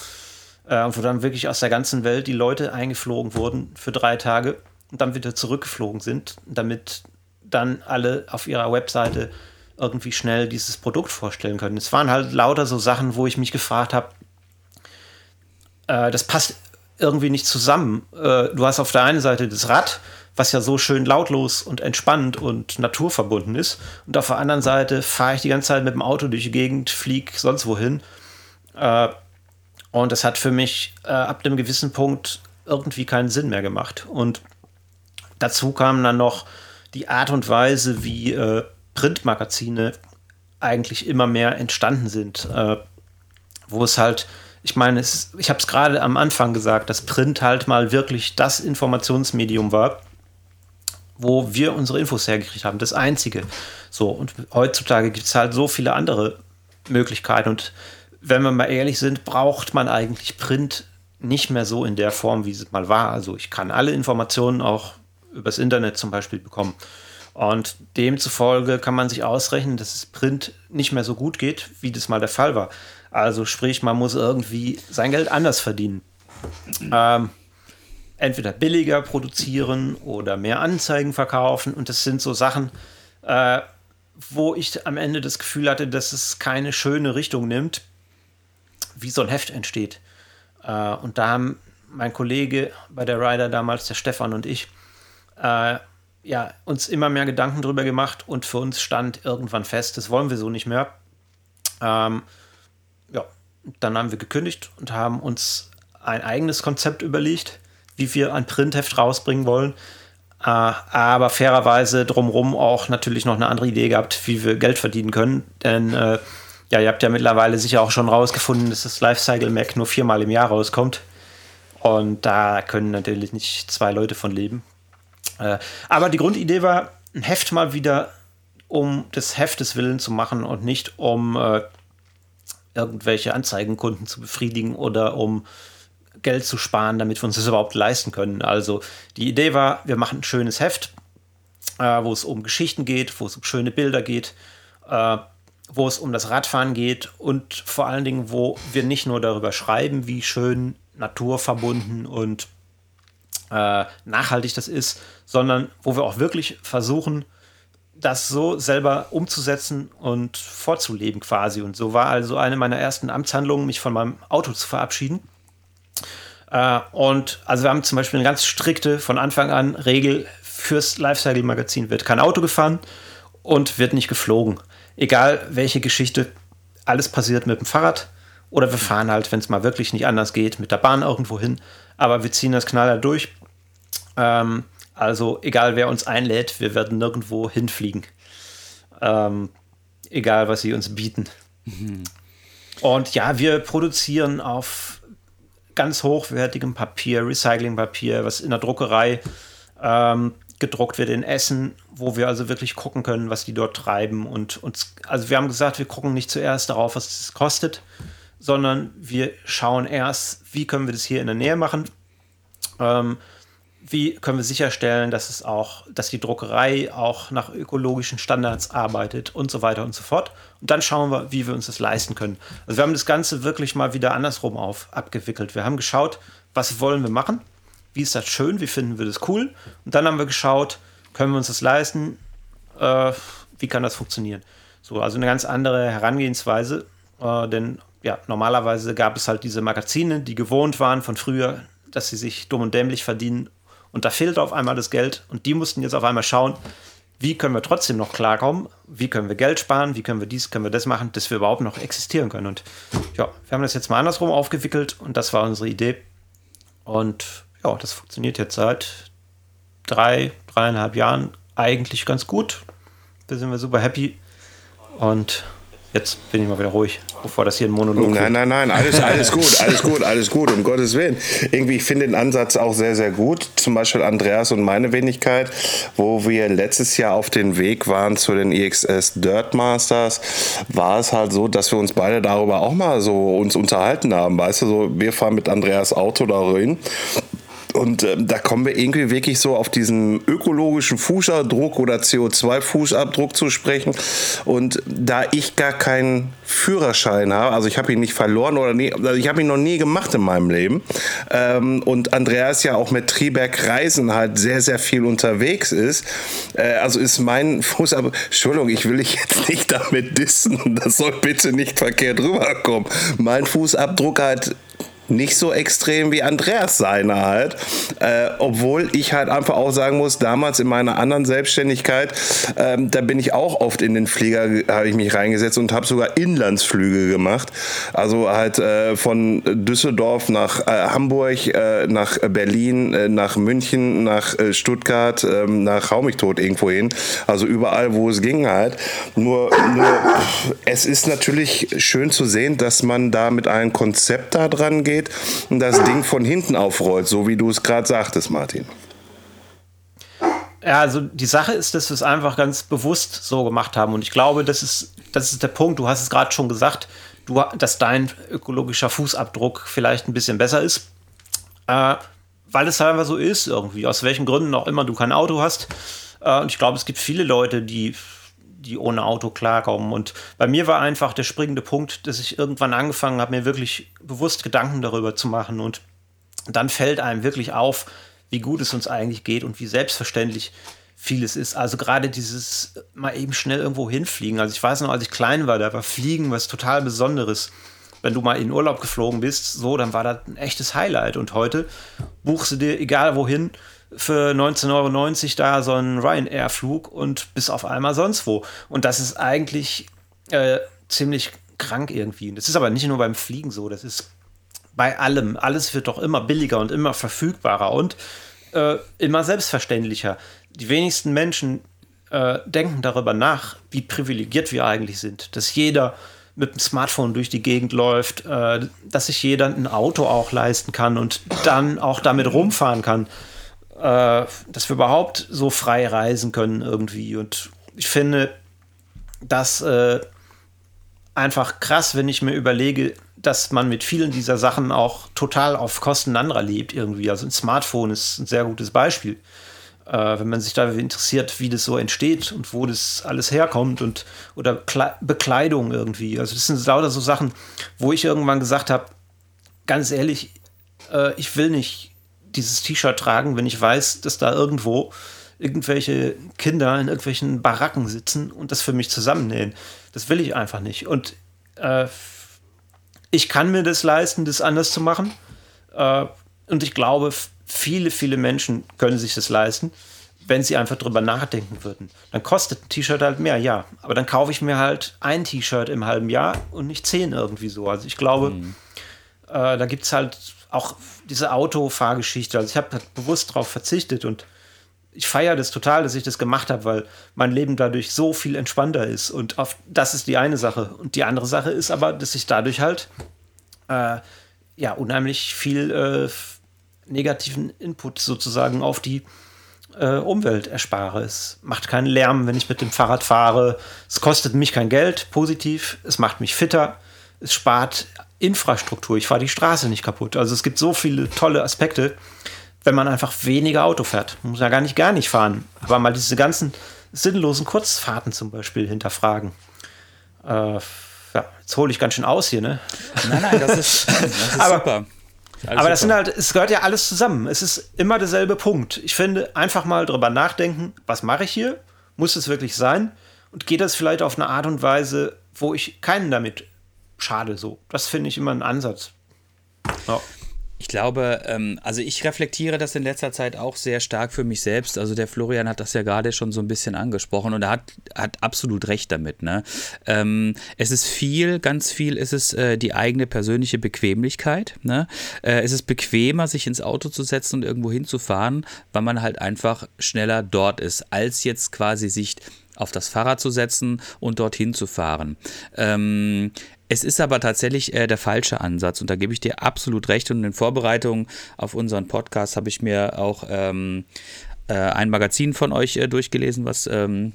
Äh, wo dann wirklich aus der ganzen Welt die Leute eingeflogen wurden für drei Tage und dann wieder zurückgeflogen sind, damit dann alle auf ihrer Webseite irgendwie schnell dieses Produkt vorstellen können. Es waren halt lauter so Sachen, wo ich mich gefragt habe, äh, das passt irgendwie nicht zusammen. Äh, du hast auf der einen Seite das Rad, was ja so schön lautlos und entspannt und naturverbunden ist. Und auf der anderen Seite fahre ich die ganze Zeit mit dem Auto durch die Gegend, fliege sonst wohin. Äh, und das hat für mich äh, ab einem gewissen Punkt irgendwie keinen Sinn mehr gemacht. Und dazu kam dann noch die Art und Weise, wie äh, Printmagazine eigentlich immer mehr entstanden sind. Äh, wo es halt, ich meine, es, ich habe es gerade am Anfang gesagt, dass Print halt mal wirklich das Informationsmedium war, wo wir unsere Infos hergekriegt haben. Das einzige. So, und heutzutage gibt es halt so viele andere Möglichkeiten. Und wenn wir mal ehrlich sind, braucht man eigentlich Print nicht mehr so in der Form, wie es mal war. Also ich kann alle Informationen auch übers Internet zum Beispiel bekommen. Und demzufolge kann man sich ausrechnen, dass es Print nicht mehr so gut geht, wie das mal der Fall war. Also sprich, man muss irgendwie sein Geld anders verdienen. Ähm, entweder billiger produzieren oder mehr Anzeigen verkaufen. Und das sind so Sachen, äh, wo ich am Ende das Gefühl hatte, dass es keine schöne Richtung nimmt, wie so ein Heft entsteht. Äh, und da haben mein Kollege bei der Rider damals, der Stefan und ich, äh, ja, uns immer mehr Gedanken darüber gemacht und für uns stand irgendwann fest, das wollen wir so nicht mehr. Ähm, ja, dann haben wir gekündigt und haben uns ein eigenes Konzept überlegt, wie wir ein Printheft rausbringen wollen. Äh, aber fairerweise drumherum auch natürlich noch eine andere Idee gehabt, wie wir Geld verdienen können. Denn äh, ja, ihr habt ja mittlerweile sicher auch schon rausgefunden, dass das Lifecycle Mac nur viermal im Jahr rauskommt. Und da können natürlich nicht zwei Leute von leben. Äh, aber die Grundidee war, ein Heft mal wieder um des Heftes willen zu machen und nicht um äh, irgendwelche Anzeigenkunden zu befriedigen oder um Geld zu sparen, damit wir uns das überhaupt leisten können. Also die Idee war, wir machen ein schönes Heft, äh, wo es um Geschichten geht, wo es um schöne Bilder geht, äh, wo es um das Radfahren geht und vor allen Dingen, wo wir nicht nur darüber schreiben, wie schön naturverbunden und äh, nachhaltig das ist, sondern wo wir auch wirklich versuchen, das so selber umzusetzen und vorzuleben quasi. Und so war also eine meiner ersten Amtshandlungen, mich von meinem Auto zu verabschieden. Äh, und also wir haben zum Beispiel eine ganz strikte von Anfang an Regel fürs Lifestyle-Magazin wird kein Auto gefahren und wird nicht geflogen. Egal welche Geschichte, alles passiert mit dem Fahrrad oder wir fahren halt, wenn es mal wirklich nicht anders geht, mit der Bahn irgendwo hin. Aber wir ziehen das knaller durch. Ähm, also egal wer uns einlädt, wir werden nirgendwo hinfliegen. Ähm, egal was sie uns bieten. Mhm. Und ja, wir produzieren auf ganz hochwertigem Papier, Recyclingpapier, was in der Druckerei ähm, gedruckt wird in Essen, wo wir also wirklich gucken können, was die dort treiben. Und uns, also wir haben gesagt, wir gucken nicht zuerst darauf, was es kostet, sondern wir schauen erst, wie können wir das hier in der Nähe machen. Ähm, wie können wir sicherstellen, dass es auch, dass die Druckerei auch nach ökologischen Standards arbeitet und so weiter und so fort. Und dann schauen wir, wie wir uns das leisten können. Also wir haben das Ganze wirklich mal wieder andersrum auf abgewickelt. Wir haben geschaut, was wollen wir machen? Wie ist das schön? Wie finden wir das cool? Und dann haben wir geschaut, können wir uns das leisten? Äh, wie kann das funktionieren? So, also eine ganz andere Herangehensweise, äh, denn ja, normalerweise gab es halt diese Magazine, die gewohnt waren von früher, dass sie sich dumm und dämlich verdienen und da fehlt auf einmal das Geld und die mussten jetzt auf einmal schauen, wie können wir trotzdem noch klarkommen, wie können wir Geld sparen, wie können wir dies, können wir das machen, dass wir überhaupt noch existieren können. Und ja, wir haben das jetzt mal andersrum aufgewickelt und das war unsere Idee. Und ja, das funktioniert jetzt seit drei, dreieinhalb Jahren eigentlich ganz gut. Da sind wir super happy. Und Jetzt bin ich mal wieder ruhig, bevor das hier ein Monolog Nein, nein, nein, alles, alles gut, alles gut, alles gut, um Gottes Willen. Irgendwie, ich finde den Ansatz auch sehr, sehr gut. Zum Beispiel Andreas und meine Wenigkeit, wo wir letztes Jahr auf den Weg waren zu den EXS Dirt Masters, war es halt so, dass wir uns beide darüber auch mal so uns unterhalten haben. Weißt du, so, wir fahren mit Andreas Auto darin und ähm, da kommen wir irgendwie wirklich so auf diesen ökologischen Fußabdruck oder CO2-Fußabdruck zu sprechen. Und da ich gar keinen Führerschein habe, also ich habe ihn nicht verloren oder nie, also ich habe ihn noch nie gemacht in meinem Leben. Ähm, und Andreas ja auch mit Triberg Reisen halt sehr, sehr viel unterwegs ist. Äh, also ist mein Fußabdruck, Entschuldigung, ich will dich jetzt nicht damit dissen, das soll bitte nicht verkehrt rüberkommen. Mein Fußabdruck halt nicht so extrem wie Andreas seine halt. Äh, obwohl ich halt einfach auch sagen muss, damals in meiner anderen Selbstständigkeit, ähm, da bin ich auch oft in den Flieger, habe ich mich reingesetzt und habe sogar Inlandsflüge gemacht. Also halt äh, von Düsseldorf nach äh, Hamburg, äh, nach Berlin, äh, nach München, nach äh, Stuttgart, ähm, nach Raumigtot irgendwo hin. Also überall, wo es ging halt. Nur, nur es ist natürlich schön zu sehen, dass man da mit einem Konzept da dran geht steht und das Ding von hinten aufrollt, so wie du es gerade sagtest, Martin. Ja, also die Sache ist, dass wir es einfach ganz bewusst so gemacht haben. Und ich glaube, das ist, das ist der Punkt. Du hast es gerade schon gesagt, du, dass dein ökologischer Fußabdruck vielleicht ein bisschen besser ist. Äh, weil es einfach so ist, irgendwie. Aus welchen Gründen auch immer du kein Auto hast. Äh, und ich glaube, es gibt viele Leute, die, die ohne Auto klarkommen. Und bei mir war einfach der springende Punkt, dass ich irgendwann angefangen habe, mir wirklich bewusst Gedanken darüber zu machen. Und dann fällt einem wirklich auf, wie gut es uns eigentlich geht und wie selbstverständlich vieles ist. Also gerade dieses mal eben schnell irgendwo hinfliegen. Also ich weiß noch, als ich klein war, da war Fliegen was total Besonderes. Wenn du mal in Urlaub geflogen bist, so, dann war das ein echtes Highlight. Und heute buchst du dir, egal wohin, für 19,90 Euro da so einen Ryanair-Flug und bis auf einmal sonst wo. Und das ist eigentlich äh, ziemlich krank irgendwie. Das ist aber nicht nur beim Fliegen so, das ist bei allem. Alles wird doch immer billiger und immer verfügbarer und äh, immer selbstverständlicher. Die wenigsten Menschen äh, denken darüber nach, wie privilegiert wir eigentlich sind. Dass jeder mit dem Smartphone durch die Gegend läuft, äh, dass sich jeder ein Auto auch leisten kann und dann auch damit rumfahren kann äh, dass wir überhaupt so frei reisen können irgendwie. Und ich finde das äh, einfach krass, wenn ich mir überlege, dass man mit vielen dieser Sachen auch total auf Kosten anderer lebt irgendwie. Also ein Smartphone ist ein sehr gutes Beispiel. Äh, wenn man sich dafür interessiert, wie das so entsteht und wo das alles herkommt und oder Kle Bekleidung irgendwie. Also das sind lauter so Sachen, wo ich irgendwann gesagt habe, ganz ehrlich, äh, ich will nicht dieses T-Shirt tragen, wenn ich weiß, dass da irgendwo irgendwelche Kinder in irgendwelchen Baracken sitzen und das für mich zusammennähen. Das will ich einfach nicht. Und äh, ich kann mir das leisten, das anders zu machen. Äh, und ich glaube, viele, viele Menschen können sich das leisten, wenn sie einfach drüber nachdenken würden. Dann kostet ein T-Shirt halt mehr, ja. Aber dann kaufe ich mir halt ein T-Shirt im halben Jahr und nicht zehn irgendwie so. Also ich glaube, mhm. äh, da gibt es halt auch diese Autofahrgeschichte. Also ich habe bewusst darauf verzichtet und ich feiere das total, dass ich das gemacht habe, weil mein Leben dadurch so viel entspannter ist. Und auf, das ist die eine Sache. Und die andere Sache ist aber, dass ich dadurch halt äh, ja unheimlich viel äh, negativen Input sozusagen auf die äh, Umwelt erspare. Es macht keinen Lärm, wenn ich mit dem Fahrrad fahre. Es kostet mich kein Geld, positiv. Es macht mich fitter. Es spart Infrastruktur. Ich fahre die Straße nicht kaputt. Also es gibt so viele tolle Aspekte, wenn man einfach weniger Auto fährt. Man muss ja gar nicht gar nicht fahren. Aber mal diese ganzen sinnlosen Kurzfahrten zum Beispiel hinterfragen. Äh, ja, jetzt hole ich ganz schön aus hier, ne? Nein, nein, das ist, das ist aber, super. Alles aber das super. sind halt, es gehört ja alles zusammen. Es ist immer derselbe Punkt. Ich finde, einfach mal drüber nachdenken, was mache ich hier? Muss es wirklich sein? Und geht das vielleicht auf eine Art und Weise, wo ich keinen damit schade so. Das finde ich immer ein Ansatz. Ja. Ich glaube, ähm, also ich reflektiere das in letzter Zeit auch sehr stark für mich selbst. Also der Florian hat das ja gerade schon so ein bisschen angesprochen und er hat, hat absolut recht damit. Ne? Ähm, es ist viel, ganz viel ist es äh, die eigene persönliche Bequemlichkeit. Ne? Äh, es ist bequemer, sich ins Auto zu setzen und irgendwo hinzufahren, weil man halt einfach schneller dort ist, als jetzt quasi sich auf das Fahrrad zu setzen und dorthin zu fahren. Ähm, es ist aber tatsächlich äh, der falsche Ansatz und da gebe ich dir absolut recht. Und in Vorbereitung auf unseren Podcast habe ich mir auch ähm, äh, ein Magazin von euch äh, durchgelesen, was ähm,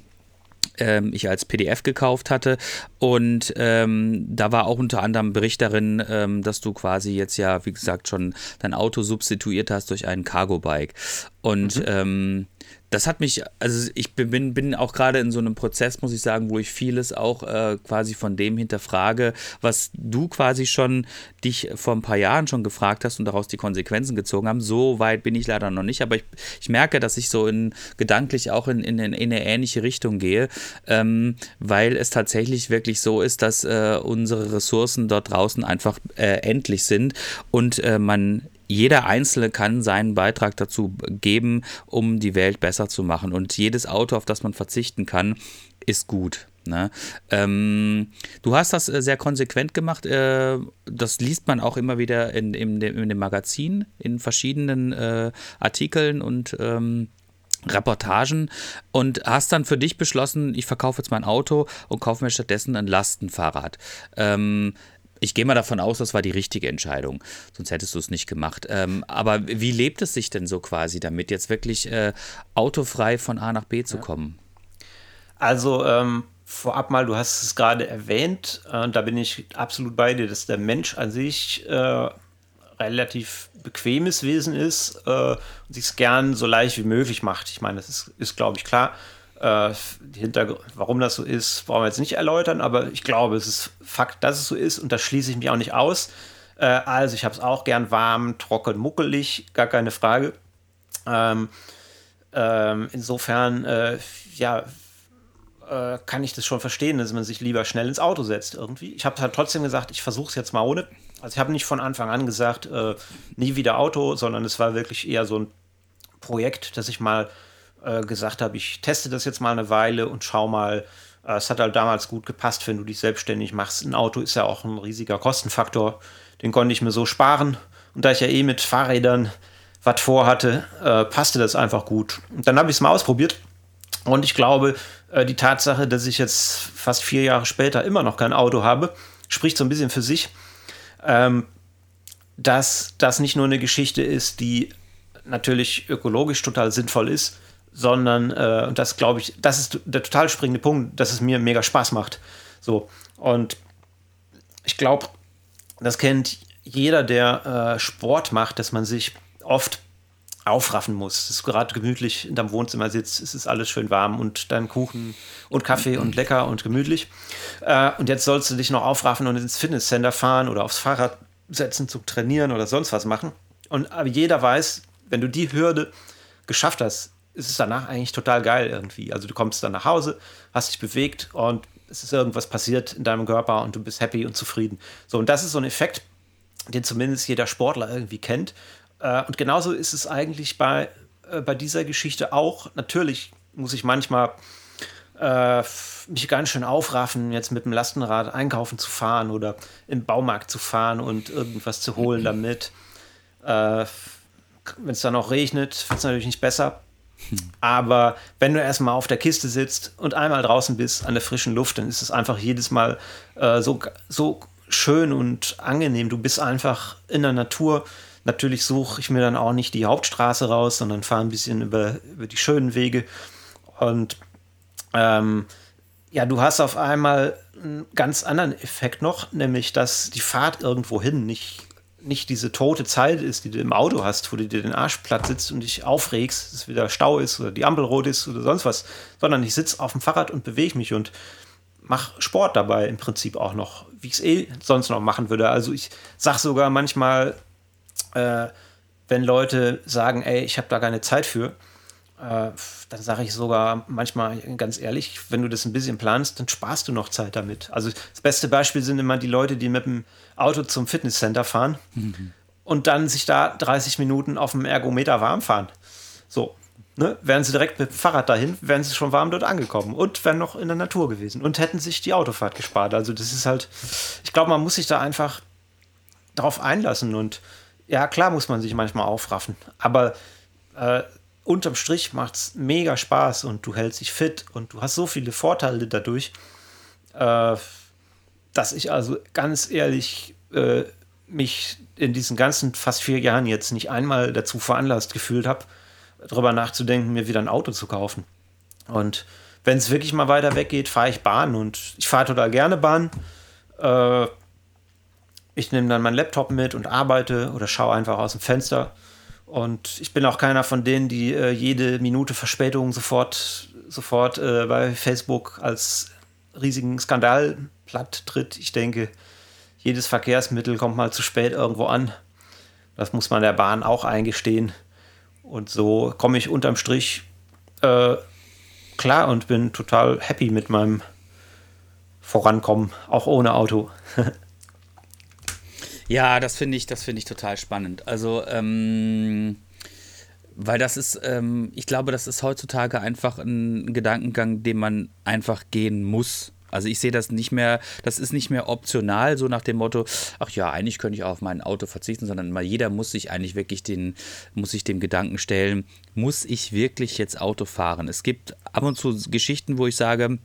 ähm, ich als PDF gekauft hatte. Und ähm, da war auch unter anderem Bericht darin, ähm, dass du quasi jetzt ja, wie gesagt, schon dein Auto substituiert hast durch ein Cargo-Bike. Und mhm. ähm, das hat mich, also ich bin, bin auch gerade in so einem Prozess, muss ich sagen, wo ich vieles auch äh, quasi von dem hinterfrage, was du quasi schon dich vor ein paar Jahren schon gefragt hast und daraus die Konsequenzen gezogen haben. So weit bin ich leider noch nicht, aber ich, ich merke, dass ich so in, gedanklich auch in, in, in eine ähnliche Richtung gehe, ähm, weil es tatsächlich wirklich so ist, dass äh, unsere Ressourcen dort draußen einfach äh, endlich sind und äh, man jeder Einzelne kann seinen Beitrag dazu geben, um die Welt besser zu machen. Und jedes Auto, auf das man verzichten kann, ist gut. Ne? Ähm, du hast das äh, sehr konsequent gemacht. Äh, das liest man auch immer wieder in, in, dem, in dem Magazin, in verschiedenen äh, Artikeln und ähm, Reportagen und hast dann für dich beschlossen, ich verkaufe jetzt mein Auto und kaufe mir stattdessen ein Lastenfahrrad. Ähm, ich gehe mal davon aus, das war die richtige Entscheidung, sonst hättest du es nicht gemacht. Ähm, aber wie lebt es sich denn so quasi damit, jetzt wirklich äh, autofrei von A nach B zu kommen? Also ähm, vorab mal, du hast es gerade erwähnt, äh, da bin ich absolut bei dir, dass der Mensch an sich äh, relativ bequemes Wesen ist äh, und sich es gern so leicht wie möglich macht. Ich meine, das ist, ist glaube ich, klar. Äh, warum das so ist, brauchen wir jetzt nicht erläutern, aber ich glaube, es ist Fakt, dass es so ist und da schließe ich mich auch nicht aus. Äh, also, ich habe es auch gern warm, trocken, muckelig, gar keine Frage. Ähm, ähm, insofern, äh, ja, äh, kann ich das schon verstehen, dass man sich lieber schnell ins Auto setzt irgendwie. Ich habe halt trotzdem gesagt, ich versuche es jetzt mal ohne. Also ich habe nicht von Anfang an gesagt, äh, nie wieder Auto, sondern es war wirklich eher so ein Projekt, dass ich mal äh, gesagt habe, ich teste das jetzt mal eine Weile und schau mal. Äh, es hat halt damals gut gepasst, wenn du dich selbstständig machst. Ein Auto ist ja auch ein riesiger Kostenfaktor. Den konnte ich mir so sparen. Und da ich ja eh mit Fahrrädern was vorhatte, äh, passte das einfach gut. Und dann habe ich es mal ausprobiert. Und ich glaube, äh, die Tatsache, dass ich jetzt fast vier Jahre später immer noch kein Auto habe, spricht so ein bisschen für sich, ähm, dass das nicht nur eine Geschichte ist, die natürlich ökologisch total sinnvoll ist, sondern, äh, und das glaube ich, das ist der total springende Punkt, dass es mir mega Spaß macht. So, und ich glaube, das kennt jeder, der äh, Sport macht, dass man sich oft aufraffen muss. Es ist gerade gemütlich in deinem Wohnzimmer sitzt, es ist alles schön warm und dein Kuchen und Kaffee und lecker und gemütlich. Äh, und jetzt sollst du dich noch aufraffen und ins Fitnesscenter fahren oder aufs Fahrrad setzen zu trainieren oder sonst was machen. Und aber jeder weiß, wenn du die Hürde geschafft hast, ist es danach eigentlich total geil irgendwie. Also du kommst dann nach Hause, hast dich bewegt und es ist irgendwas passiert in deinem Körper und du bist happy und zufrieden. So, und das ist so ein Effekt, den zumindest jeder Sportler irgendwie kennt. Äh, und genauso ist es eigentlich bei, äh, bei dieser Geschichte auch. Natürlich muss ich manchmal äh, mich ganz schön aufraffen, jetzt mit dem Lastenrad einkaufen zu fahren oder im Baumarkt zu fahren und irgendwas zu holen damit. Äh, Wenn es dann auch regnet, wird es natürlich nicht besser. Aber wenn du erstmal auf der Kiste sitzt und einmal draußen bist an der frischen Luft, dann ist es einfach jedes Mal äh, so, so schön und angenehm. Du bist einfach in der Natur. Natürlich suche ich mir dann auch nicht die Hauptstraße raus, sondern fahre ein bisschen über, über die schönen Wege. Und ähm, ja, du hast auf einmal einen ganz anderen Effekt noch, nämlich dass die Fahrt irgendwo hin nicht, nicht diese tote Zeit ist, die du im Auto hast, wo du dir den Arsch platt sitzt und dich aufregst, dass wieder Stau ist oder die Ampel rot ist oder sonst was, sondern ich sitze auf dem Fahrrad und bewege mich und mache Sport dabei im Prinzip auch noch, wie ich es eh sonst noch machen würde. Also ich sage sogar manchmal, äh, wenn Leute sagen, ey, ich habe da keine Zeit für, äh, dann sage ich sogar manchmal ganz ehrlich, wenn du das ein bisschen planst, dann sparst du noch Zeit damit. Also das beste Beispiel sind immer die Leute, die mit dem Auto zum Fitnesscenter fahren mhm. und dann sich da 30 Minuten auf dem Ergometer warm fahren. So, Ne, wären sie direkt mit dem Fahrrad dahin, wären sie schon warm dort angekommen und wären noch in der Natur gewesen und hätten sich die Autofahrt gespart. Also das ist halt, ich glaube, man muss sich da einfach drauf einlassen und ja, klar muss man sich manchmal aufraffen, aber äh, unterm Strich macht es mega Spaß und du hältst dich fit und du hast so viele Vorteile dadurch, äh, dass ich also ganz ehrlich äh, mich in diesen ganzen fast vier Jahren jetzt nicht einmal dazu veranlasst gefühlt habe, darüber nachzudenken, mir wieder ein Auto zu kaufen. Und wenn es wirklich mal weiter weggeht, fahre ich Bahn und ich fahre total gerne Bahn. Äh, ich nehme dann meinen Laptop mit und arbeite oder schaue einfach aus dem Fenster. Und ich bin auch keiner von denen, die äh, jede Minute Verspätung sofort, sofort äh, bei Facebook als riesigen Skandal platt tritt. Ich denke, jedes Verkehrsmittel kommt mal zu spät irgendwo an. Das muss man der Bahn auch eingestehen. Und so komme ich unterm Strich äh, klar und bin total happy mit meinem Vorankommen, auch ohne Auto. ja, das finde ich, das finde ich total spannend. Also, ähm, weil das ist, ähm, ich glaube, das ist heutzutage einfach ein Gedankengang, den man einfach gehen muss. Also ich sehe das nicht mehr, das ist nicht mehr optional, so nach dem Motto, ach ja, eigentlich könnte ich auf mein Auto verzichten, sondern mal jeder muss sich eigentlich wirklich den, muss sich dem Gedanken stellen, muss ich wirklich jetzt Auto fahren? Es gibt ab und zu Geschichten, wo ich sage,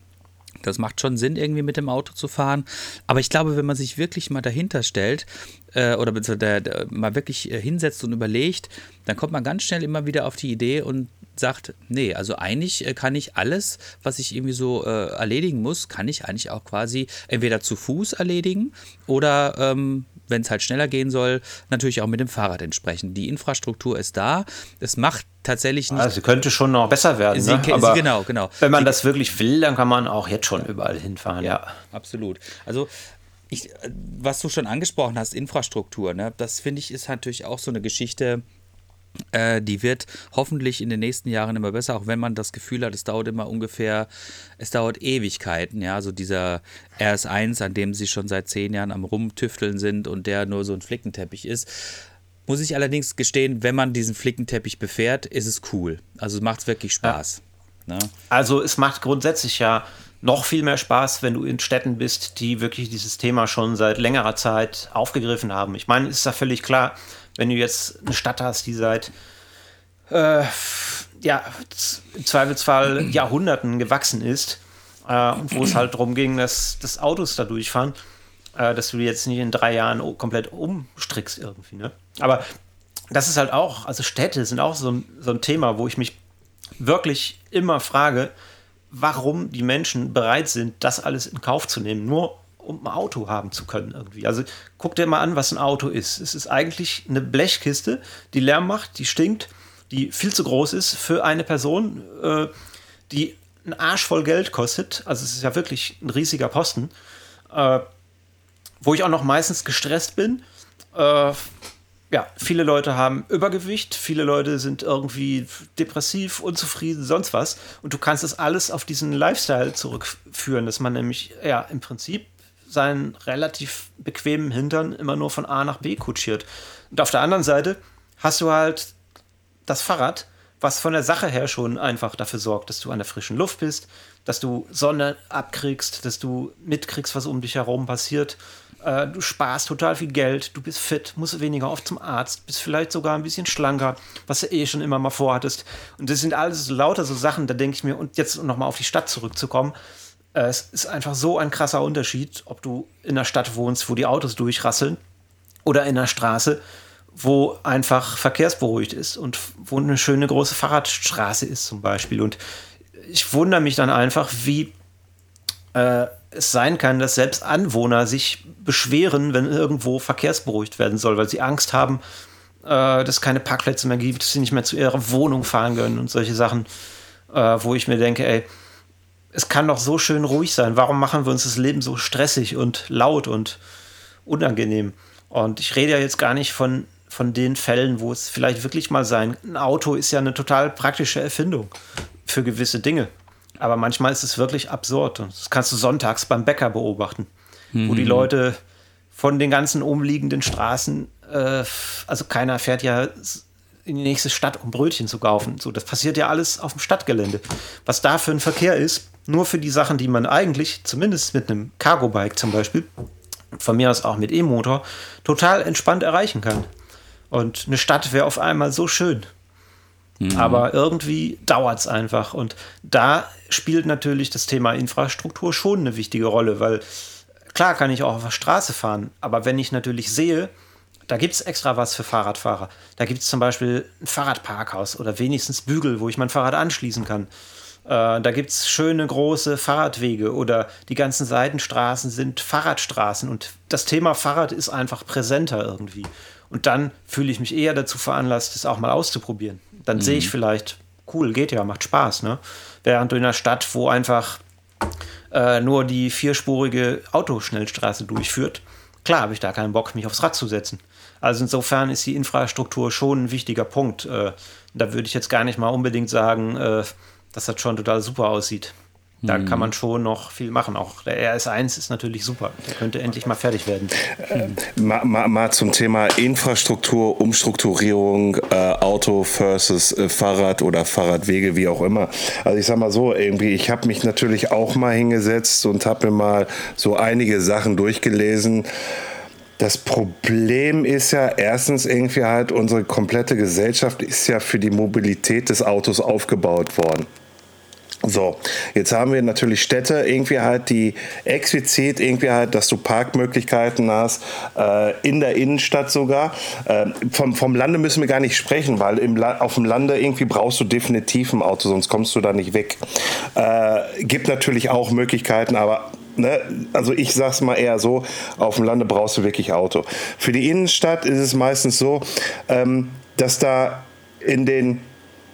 das macht schon Sinn, irgendwie mit dem Auto zu fahren. Aber ich glaube, wenn man sich wirklich mal dahinter stellt äh, oder der, der, mal wirklich äh, hinsetzt und überlegt, dann kommt man ganz schnell immer wieder auf die Idee und sagt, nee, also eigentlich äh, kann ich alles, was ich irgendwie so äh, erledigen muss, kann ich eigentlich auch quasi entweder zu Fuß erledigen oder ähm, wenn es halt schneller gehen soll, natürlich auch mit dem Fahrrad entsprechend. Die Infrastruktur ist da. Es macht tatsächlich nicht. Also könnte schon noch besser werden. Sie, ne? sie, Aber genau, genau. Wenn man Sie, das wirklich will, dann kann man auch jetzt schon überall hinfahren. Ja. absolut. Also ich, äh, was du schon angesprochen hast, Infrastruktur, ne, das finde ich ist natürlich auch so eine Geschichte. Äh, die wird hoffentlich in den nächsten Jahren immer besser, auch wenn man das Gefühl hat, es dauert immer ungefähr, es dauert Ewigkeiten, ja, so dieser RS1, an dem sie schon seit zehn Jahren am Rumtüfteln sind und der nur so ein Flickenteppich ist. Muss ich allerdings gestehen, wenn man diesen Flickenteppich befährt, ist es cool. Also macht es wirklich Spaß. Ja. Ne? Also es macht grundsätzlich ja noch viel mehr Spaß, wenn du in Städten bist, die wirklich dieses Thema schon seit längerer Zeit aufgegriffen haben. Ich meine, ist ja völlig klar, wenn du jetzt eine Stadt hast, die seit äh, ja, im Zweifelsfall Jahrhunderten gewachsen ist äh, und wo es halt darum ging, dass, dass Autos da durchfahren, äh, dass du die jetzt nicht in drei Jahren komplett umstrickst irgendwie. Ne? Aber das ist halt auch, also Städte sind auch so ein, so ein Thema, wo ich mich wirklich immer frage, warum die Menschen bereit sind, das alles in Kauf zu nehmen, nur um ein Auto haben zu können irgendwie. Also guck dir mal an, was ein Auto ist. Es ist eigentlich eine Blechkiste, die Lärm macht, die stinkt, die viel zu groß ist für eine Person, äh, die einen Arsch voll Geld kostet. Also es ist ja wirklich ein riesiger Posten, äh, wo ich auch noch meistens gestresst bin. Äh, ja, viele Leute haben Übergewicht, viele Leute sind irgendwie depressiv, unzufrieden, sonst was. Und du kannst das alles auf diesen Lifestyle zurückführen, dass man nämlich ja im Prinzip seinen relativ bequemen Hintern immer nur von A nach B kutschiert. Und auf der anderen Seite hast du halt das Fahrrad, was von der Sache her schon einfach dafür sorgt, dass du an der frischen Luft bist, dass du Sonne abkriegst, dass du mitkriegst, was um dich herum passiert. Äh, du sparst total viel Geld, du bist fit, musst weniger oft zum Arzt, bist vielleicht sogar ein bisschen schlanker, was du eh schon immer mal vorhattest. Und das sind alles lauter so Sachen, da denke ich mir, und jetzt nochmal auf die Stadt zurückzukommen, es ist einfach so ein krasser Unterschied, ob du in einer Stadt wohnst, wo die Autos durchrasseln, oder in einer Straße, wo einfach verkehrsberuhigt ist und wo eine schöne große Fahrradstraße ist zum Beispiel. Und ich wundere mich dann einfach, wie äh, es sein kann, dass selbst Anwohner sich beschweren, wenn irgendwo verkehrsberuhigt werden soll, weil sie Angst haben, äh, dass es keine Parkplätze mehr gibt, dass sie nicht mehr zu ihrer Wohnung fahren können und solche Sachen, äh, wo ich mir denke, ey, es kann doch so schön ruhig sein. Warum machen wir uns das Leben so stressig und laut und unangenehm? Und ich rede ja jetzt gar nicht von, von den Fällen, wo es vielleicht wirklich mal sein. Ein Auto ist ja eine total praktische Erfindung für gewisse Dinge. Aber manchmal ist es wirklich absurd. Und das kannst du sonntags beim Bäcker beobachten, mhm. wo die Leute von den ganzen umliegenden Straßen, äh, also keiner fährt ja in die nächste Stadt, um Brötchen zu kaufen. So, das passiert ja alles auf dem Stadtgelände. Was da für ein Verkehr ist, nur für die Sachen, die man eigentlich, zumindest mit einem Cargo-Bike zum Beispiel, von mir aus auch mit E-Motor, total entspannt erreichen kann. Und eine Stadt wäre auf einmal so schön. Mhm. Aber irgendwie dauert es einfach. Und da spielt natürlich das Thema Infrastruktur schon eine wichtige Rolle, weil klar kann ich auch auf der Straße fahren, aber wenn ich natürlich sehe, da gibt es extra was für Fahrradfahrer. Da gibt es zum Beispiel ein Fahrradparkhaus oder wenigstens Bügel, wo ich mein Fahrrad anschließen kann. Äh, da gibt es schöne große Fahrradwege oder die ganzen Seitenstraßen sind Fahrradstraßen und das Thema Fahrrad ist einfach präsenter irgendwie. Und dann fühle ich mich eher dazu veranlasst, es auch mal auszuprobieren. Dann mhm. sehe ich vielleicht, cool, geht ja, macht Spaß. Ne? Während du in einer Stadt, wo einfach äh, nur die vierspurige Autoschnellstraße durchführt, klar habe ich da keinen Bock, mich aufs Rad zu setzen. Also insofern ist die Infrastruktur schon ein wichtiger Punkt. Äh, da würde ich jetzt gar nicht mal unbedingt sagen, äh, dass das schon total super aussieht. Da mhm. kann man schon noch viel machen. Auch der RS1 ist natürlich super. Der könnte endlich mal fertig werden. Äh, mal, mal, mal, zum Thema Infrastruktur, Umstrukturierung, äh, Auto versus äh, Fahrrad oder Fahrradwege, wie auch immer. Also ich sag mal so, irgendwie, ich habe mich natürlich auch mal hingesetzt und habe mir mal so einige Sachen durchgelesen. Das Problem ist ja erstens irgendwie halt, unsere komplette Gesellschaft ist ja für die Mobilität des Autos aufgebaut worden. So, jetzt haben wir natürlich Städte irgendwie halt, die explizit irgendwie halt, dass du Parkmöglichkeiten hast, äh, in der Innenstadt sogar. Äh, vom, vom Lande müssen wir gar nicht sprechen, weil im auf dem Lande irgendwie brauchst du definitiv ein Auto, sonst kommst du da nicht weg. Äh, gibt natürlich auch Möglichkeiten, aber Ne? Also ich sag's mal eher so, auf dem Lande brauchst du wirklich Auto. Für die Innenstadt ist es meistens so, ähm, dass da in den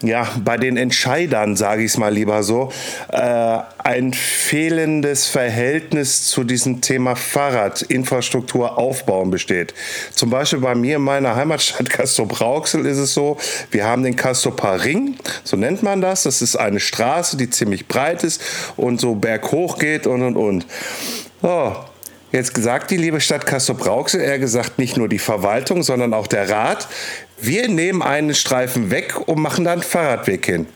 ja, bei den Entscheidern, sage ich es mal lieber so, äh, ein fehlendes Verhältnis zu diesem Thema Fahrradinfrastruktur aufbauen besteht. Zum Beispiel bei mir in meiner Heimatstadt Castrop-Rauxel ist es so, wir haben den Castroper Ring, so nennt man das. Das ist eine Straße, die ziemlich breit ist und so berghoch geht und und und. Oh, Jetzt gesagt die liebe Stadt Castrop-Rauxel, eher gesagt nicht nur die Verwaltung, sondern auch der Rat, wir nehmen einen Streifen weg und machen da einen Fahrradweg hin.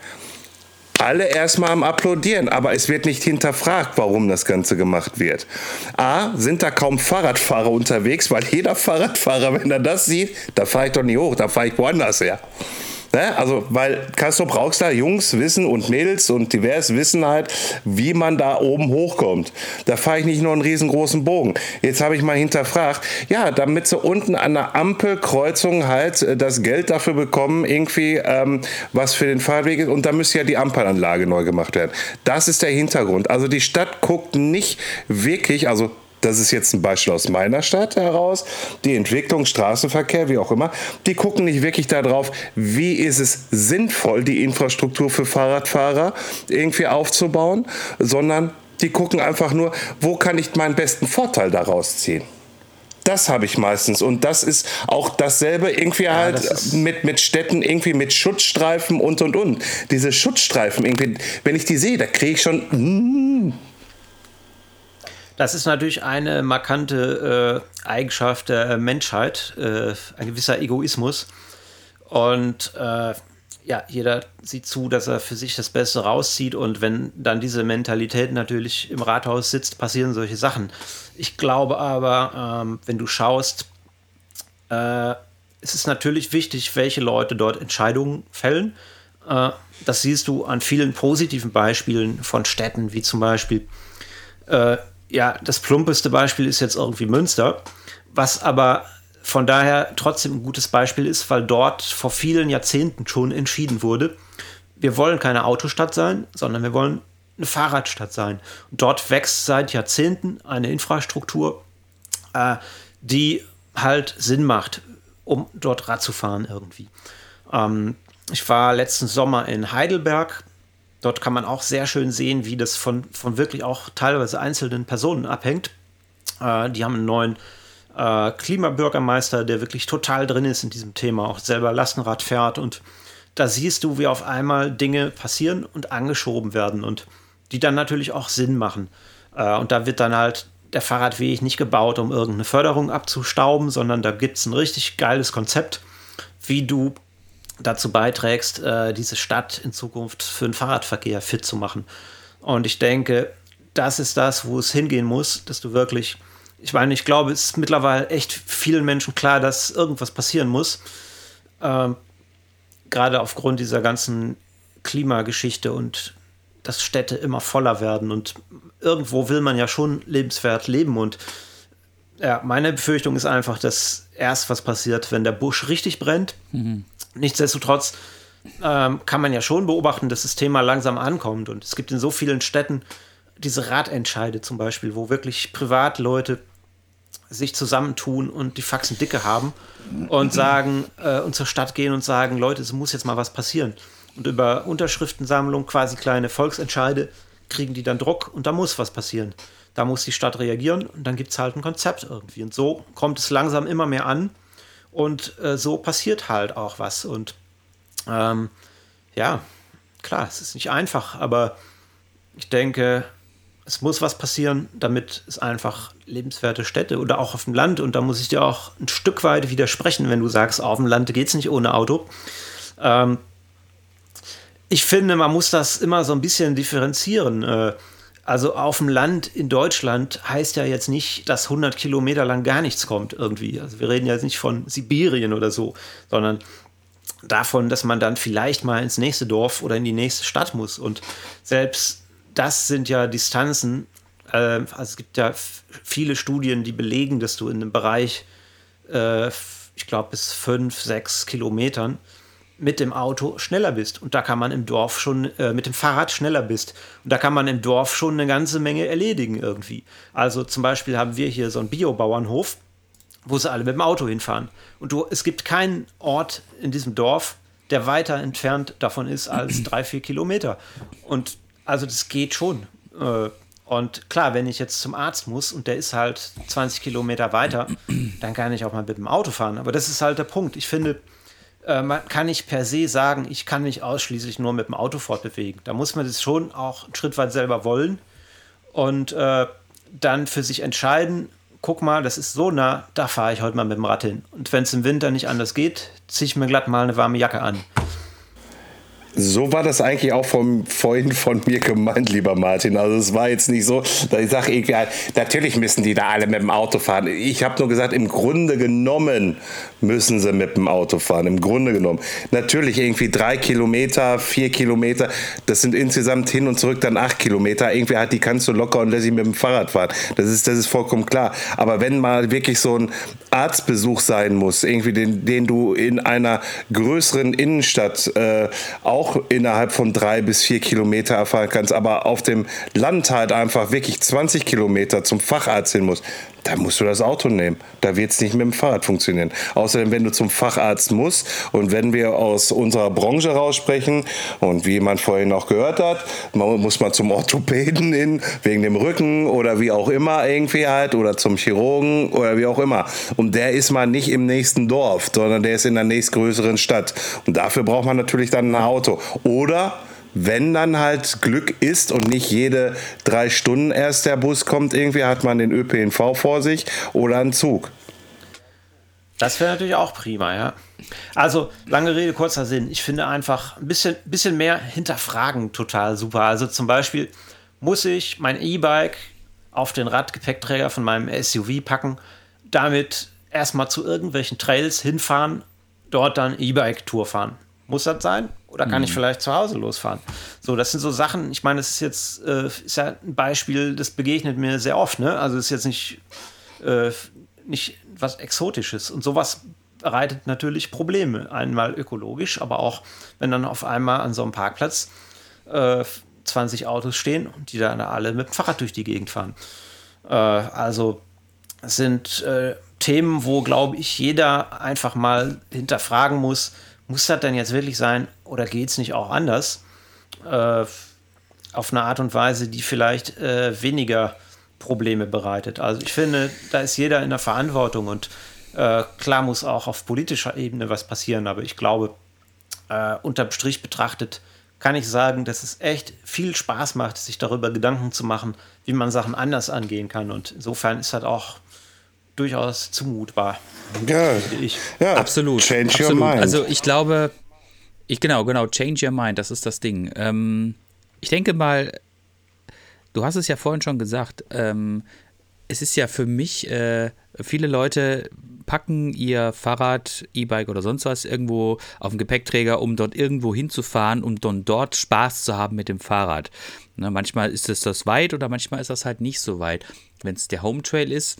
Alle erstmal am Applaudieren, aber es wird nicht hinterfragt, warum das Ganze gemacht wird. A, sind da kaum Fahrradfahrer unterwegs, weil jeder Fahrradfahrer, wenn er das sieht, da fahre ich doch nicht hoch, da fahre ich woanders her. Ne? Also, weil Castro Brauxler Jungs wissen und Mädels und divers wissen halt, wie man da oben hochkommt. Da fahre ich nicht nur einen riesengroßen Bogen. Jetzt habe ich mal hinterfragt, ja, damit sie unten an der Ampelkreuzung halt äh, das Geld dafür bekommen, irgendwie ähm, was für den Fahrradweg ist. Und da müsste ja die Ampelanlage neu gemacht werden. Das ist der Hintergrund. Also die Stadt guckt nicht wirklich, also das ist jetzt ein Beispiel aus meiner Stadt heraus, die Entwicklung, Straßenverkehr, wie auch immer, die gucken nicht wirklich darauf, wie ist es sinnvoll, die Infrastruktur für Fahrradfahrer irgendwie aufzubauen, sondern die gucken einfach nur, wo kann ich meinen besten Vorteil daraus ziehen. Das habe ich meistens. Und das ist auch dasselbe irgendwie ja, halt das mit, mit Städten, irgendwie mit Schutzstreifen und und und. Diese Schutzstreifen, irgendwie, wenn ich die sehe, da kriege ich schon. Mm, das ist natürlich eine markante äh, Eigenschaft der Menschheit, äh, ein gewisser Egoismus. Und äh, ja, jeder sieht zu, dass er für sich das Beste rauszieht. Und wenn dann diese Mentalität natürlich im Rathaus sitzt, passieren solche Sachen. Ich glaube aber, ähm, wenn du schaust, äh, es ist natürlich wichtig, welche Leute dort Entscheidungen fällen. Äh, das siehst du an vielen positiven Beispielen von Städten, wie zum Beispiel äh, ja, das plumpeste Beispiel ist jetzt irgendwie Münster, was aber von daher trotzdem ein gutes Beispiel ist, weil dort vor vielen Jahrzehnten schon entschieden wurde, wir wollen keine Autostadt sein, sondern wir wollen eine Fahrradstadt sein. Und dort wächst seit Jahrzehnten eine Infrastruktur, äh, die halt Sinn macht, um dort Rad zu fahren irgendwie. Ähm, ich war letzten Sommer in Heidelberg Dort kann man auch sehr schön sehen, wie das von, von wirklich auch teilweise einzelnen Personen abhängt. Äh, die haben einen neuen äh, Klimabürgermeister, der wirklich total drin ist in diesem Thema, auch selber Lastenrad fährt. Und da siehst du, wie auf einmal Dinge passieren und angeschoben werden und die dann natürlich auch Sinn machen. Äh, und da wird dann halt der Fahrradweg nicht gebaut, um irgendeine Förderung abzustauben, sondern da gibt es ein richtig geiles Konzept, wie du dazu beiträgst, äh, diese Stadt in Zukunft für den Fahrradverkehr fit zu machen. Und ich denke, das ist das, wo es hingehen muss, dass du wirklich, ich meine, ich glaube, es ist mittlerweile echt vielen Menschen klar, dass irgendwas passieren muss. Ähm, gerade aufgrund dieser ganzen Klimageschichte und dass Städte immer voller werden und irgendwo will man ja schon lebenswert leben und ja, meine Befürchtung ist einfach, dass erst was passiert, wenn der Busch richtig brennt. Mhm. Nichtsdestotrotz ähm, kann man ja schon beobachten, dass das Thema langsam ankommt. Und es gibt in so vielen Städten diese Ratentscheide zum Beispiel, wo wirklich Privatleute sich zusammentun und die Faxen dicke haben und sagen äh, und zur Stadt gehen und sagen, Leute, es muss jetzt mal was passieren. Und über Unterschriftensammlung, quasi kleine Volksentscheide, kriegen die dann Druck und da muss was passieren. Da muss die Stadt reagieren und dann gibt es halt ein Konzept irgendwie. Und so kommt es langsam immer mehr an. Und äh, so passiert halt auch was. Und ähm, ja, klar, es ist nicht einfach, aber ich denke, es muss was passieren, damit es einfach lebenswerte Städte oder auch auf dem Land, und da muss ich dir auch ein Stück weit widersprechen, wenn du sagst, auf dem Land geht es nicht ohne Auto. Ähm, ich finde, man muss das immer so ein bisschen differenzieren. Äh, also auf dem Land in Deutschland heißt ja jetzt nicht, dass 100 Kilometer lang gar nichts kommt irgendwie. Also wir reden ja nicht von Sibirien oder so, sondern davon, dass man dann vielleicht mal ins nächste Dorf oder in die nächste Stadt muss. Und selbst das sind ja Distanzen. Äh, also es gibt ja viele Studien, die belegen, dass du in einem Bereich, äh, ich glaube bis fünf, sechs Kilometern, mit dem Auto schneller bist. Und da kann man im Dorf schon äh, mit dem Fahrrad schneller bist. Und da kann man im Dorf schon eine ganze Menge erledigen irgendwie. Also zum Beispiel haben wir hier so einen Biobauernhof, wo sie alle mit dem Auto hinfahren. Und du, es gibt keinen Ort in diesem Dorf, der weiter entfernt davon ist als drei, vier Kilometer. Und also das geht schon. Äh, und klar, wenn ich jetzt zum Arzt muss und der ist halt 20 Kilometer weiter, dann kann ich auch mal mit dem Auto fahren. Aber das ist halt der Punkt. Ich finde, äh, man kann nicht per se sagen, ich kann mich ausschließlich nur mit dem Auto fortbewegen. Da muss man das schon auch einen Schritt weit selber wollen und äh, dann für sich entscheiden, guck mal, das ist so nah, da fahre ich heute mal mit dem Rad hin. Und wenn es im Winter nicht anders geht, ziehe ich mir glatt mal eine warme Jacke an. So war das eigentlich auch vom, vorhin von mir gemeint, lieber Martin. Also es war jetzt nicht so, dass ich sage, natürlich müssen die da alle mit dem Auto fahren. Ich habe nur gesagt, im Grunde genommen müssen sie mit dem Auto fahren. Im Grunde genommen. Natürlich irgendwie drei Kilometer, vier Kilometer, das sind insgesamt hin und zurück dann acht Kilometer. Irgendwie hat die kannst du locker und lässig mit dem Fahrrad fahren. Das ist, das ist vollkommen klar. Aber wenn mal wirklich so ein Arztbesuch sein muss, irgendwie den, den du in einer größeren Innenstadt äh, auch auch innerhalb von drei bis vier Kilometer erfahren kannst, aber auf dem Land halt einfach wirklich 20 Kilometer zum Facharzt hin musst, da musst du das Auto nehmen. Da wird es nicht mit dem Fahrrad funktionieren. Außerdem, wenn du zum Facharzt musst und wenn wir aus unserer Branche raussprechen und wie man vorhin auch gehört hat, muss man zum Orthopäden hin, wegen dem Rücken oder wie auch immer irgendwie halt oder zum Chirurgen oder wie auch immer. Und der ist mal nicht im nächsten Dorf, sondern der ist in der nächstgrößeren Stadt. Und dafür braucht man natürlich dann ein Auto. Oder wenn dann halt Glück ist und nicht jede drei Stunden erst der Bus kommt, irgendwie hat man den ÖPNV vor sich oder einen Zug. Das wäre natürlich auch prima, ja. Also, lange Rede, kurzer Sinn. Ich finde einfach ein bisschen, bisschen mehr hinterfragen total super. Also zum Beispiel muss ich mein E-Bike auf den Radgepäckträger von meinem SUV packen, damit erstmal zu irgendwelchen Trails hinfahren, dort dann E-Bike-Tour fahren. Muss das sein? Oder kann mhm. ich vielleicht zu Hause losfahren? So, das sind so Sachen, ich meine, das ist jetzt äh, ist ja ein Beispiel, das begegnet mir sehr oft, ne? Also ist jetzt nicht, äh, nicht was Exotisches. Und sowas bereitet natürlich Probleme. Einmal ökologisch, aber auch, wenn dann auf einmal an so einem Parkplatz äh, 20 Autos stehen und die dann alle mit dem Fahrrad durch die Gegend fahren. Äh, also sind äh, Themen, wo, glaube ich, jeder einfach mal hinterfragen muss, muss das denn jetzt wirklich sein oder geht es nicht auch anders? Äh, auf eine Art und Weise, die vielleicht äh, weniger Probleme bereitet. Also ich finde, da ist jeder in der Verantwortung und äh, klar muss auch auf politischer Ebene was passieren, aber ich glaube, äh, unterm Strich betrachtet kann ich sagen, dass es echt viel Spaß macht, sich darüber Gedanken zu machen, wie man Sachen anders angehen kann. Und insofern ist das auch durchaus zumutbar. Ja, ich. ja absolut. Change absolut. your mind. Also ich glaube, ich genau, genau, change your mind, das ist das Ding. Ähm, ich denke mal, du hast es ja vorhin schon gesagt, ähm, es ist ja für mich, äh, viele Leute packen ihr Fahrrad, E-Bike oder sonst was irgendwo auf den Gepäckträger, um dort irgendwo hinzufahren, um dann dort Spaß zu haben mit dem Fahrrad. Ne, manchmal ist es das weit oder manchmal ist das halt nicht so weit. Wenn es der Home Trail ist,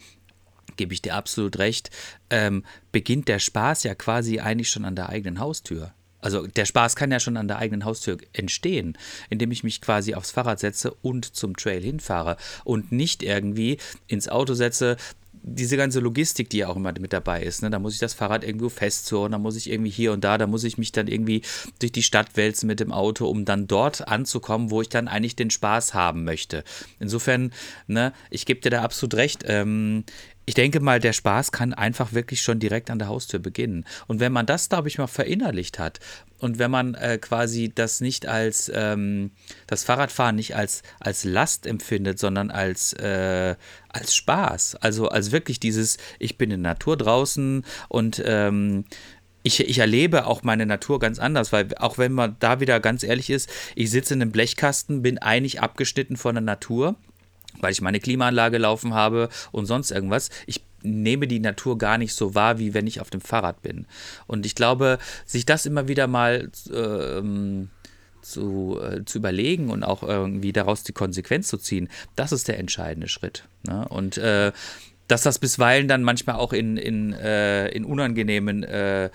gebe ich dir absolut recht, ähm, beginnt der Spaß ja quasi eigentlich schon an der eigenen Haustür. Also der Spaß kann ja schon an der eigenen Haustür entstehen, indem ich mich quasi aufs Fahrrad setze und zum Trail hinfahre und nicht irgendwie ins Auto setze, diese ganze Logistik, die ja auch immer mit dabei ist, ne? da muss ich das Fahrrad irgendwo festzurren, da muss ich irgendwie hier und da, da muss ich mich dann irgendwie durch die Stadt wälzen mit dem Auto, um dann dort anzukommen, wo ich dann eigentlich den Spaß haben möchte. Insofern, ne, ich gebe dir da absolut recht. Ähm, ich denke mal, der Spaß kann einfach wirklich schon direkt an der Haustür beginnen. Und wenn man das, glaube ich, mal verinnerlicht hat und wenn man äh, quasi das nicht als, ähm, das Fahrradfahren nicht als, als Last empfindet, sondern als, äh, als Spaß, also als wirklich dieses, ich bin in der Natur draußen und ähm, ich, ich, erlebe auch meine Natur ganz anders, weil auch wenn man da wieder ganz ehrlich ist, ich sitze in einem Blechkasten, bin eigentlich abgeschnitten von der Natur weil ich meine Klimaanlage laufen habe und sonst irgendwas. Ich nehme die Natur gar nicht so wahr, wie wenn ich auf dem Fahrrad bin. Und ich glaube, sich das immer wieder mal ähm, zu, äh, zu überlegen und auch irgendwie daraus die Konsequenz zu ziehen, das ist der entscheidende Schritt. Ne? Und äh, dass das bisweilen dann manchmal auch in, in, äh, in unangenehmen äh,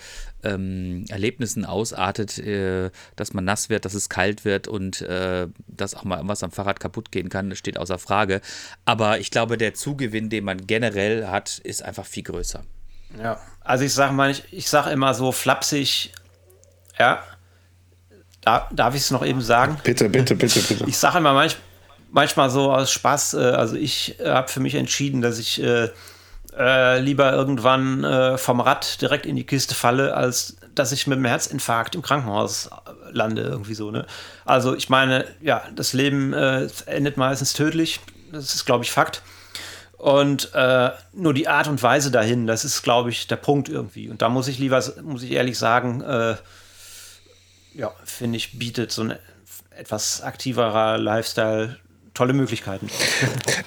ähm, Erlebnissen ausartet, äh, dass man nass wird, dass es kalt wird und äh, dass auch mal was am Fahrrad kaputt gehen kann, steht außer Frage. Aber ich glaube, der Zugewinn, den man generell hat, ist einfach viel größer. Ja, also ich sage mal, ich, ich sage immer so flapsig, ja, da, darf ich es noch eben sagen? Bitte, bitte, bitte, bitte. Ich sage immer manch, manchmal so aus Spaß, äh, also ich äh, habe für mich entschieden, dass ich äh, äh, lieber irgendwann äh, vom Rad direkt in die Kiste falle, als dass ich mit einem Herzinfarkt im Krankenhaus lande, irgendwie so. Ne? Also ich meine, ja, das Leben äh, endet meistens tödlich, das ist, glaube ich, Fakt. Und äh, nur die Art und Weise dahin, das ist, glaube ich, der Punkt irgendwie. Und da muss ich lieber, muss ich ehrlich sagen, äh, ja, finde ich, bietet so ein etwas aktiverer Lifestyle tolle Möglichkeiten.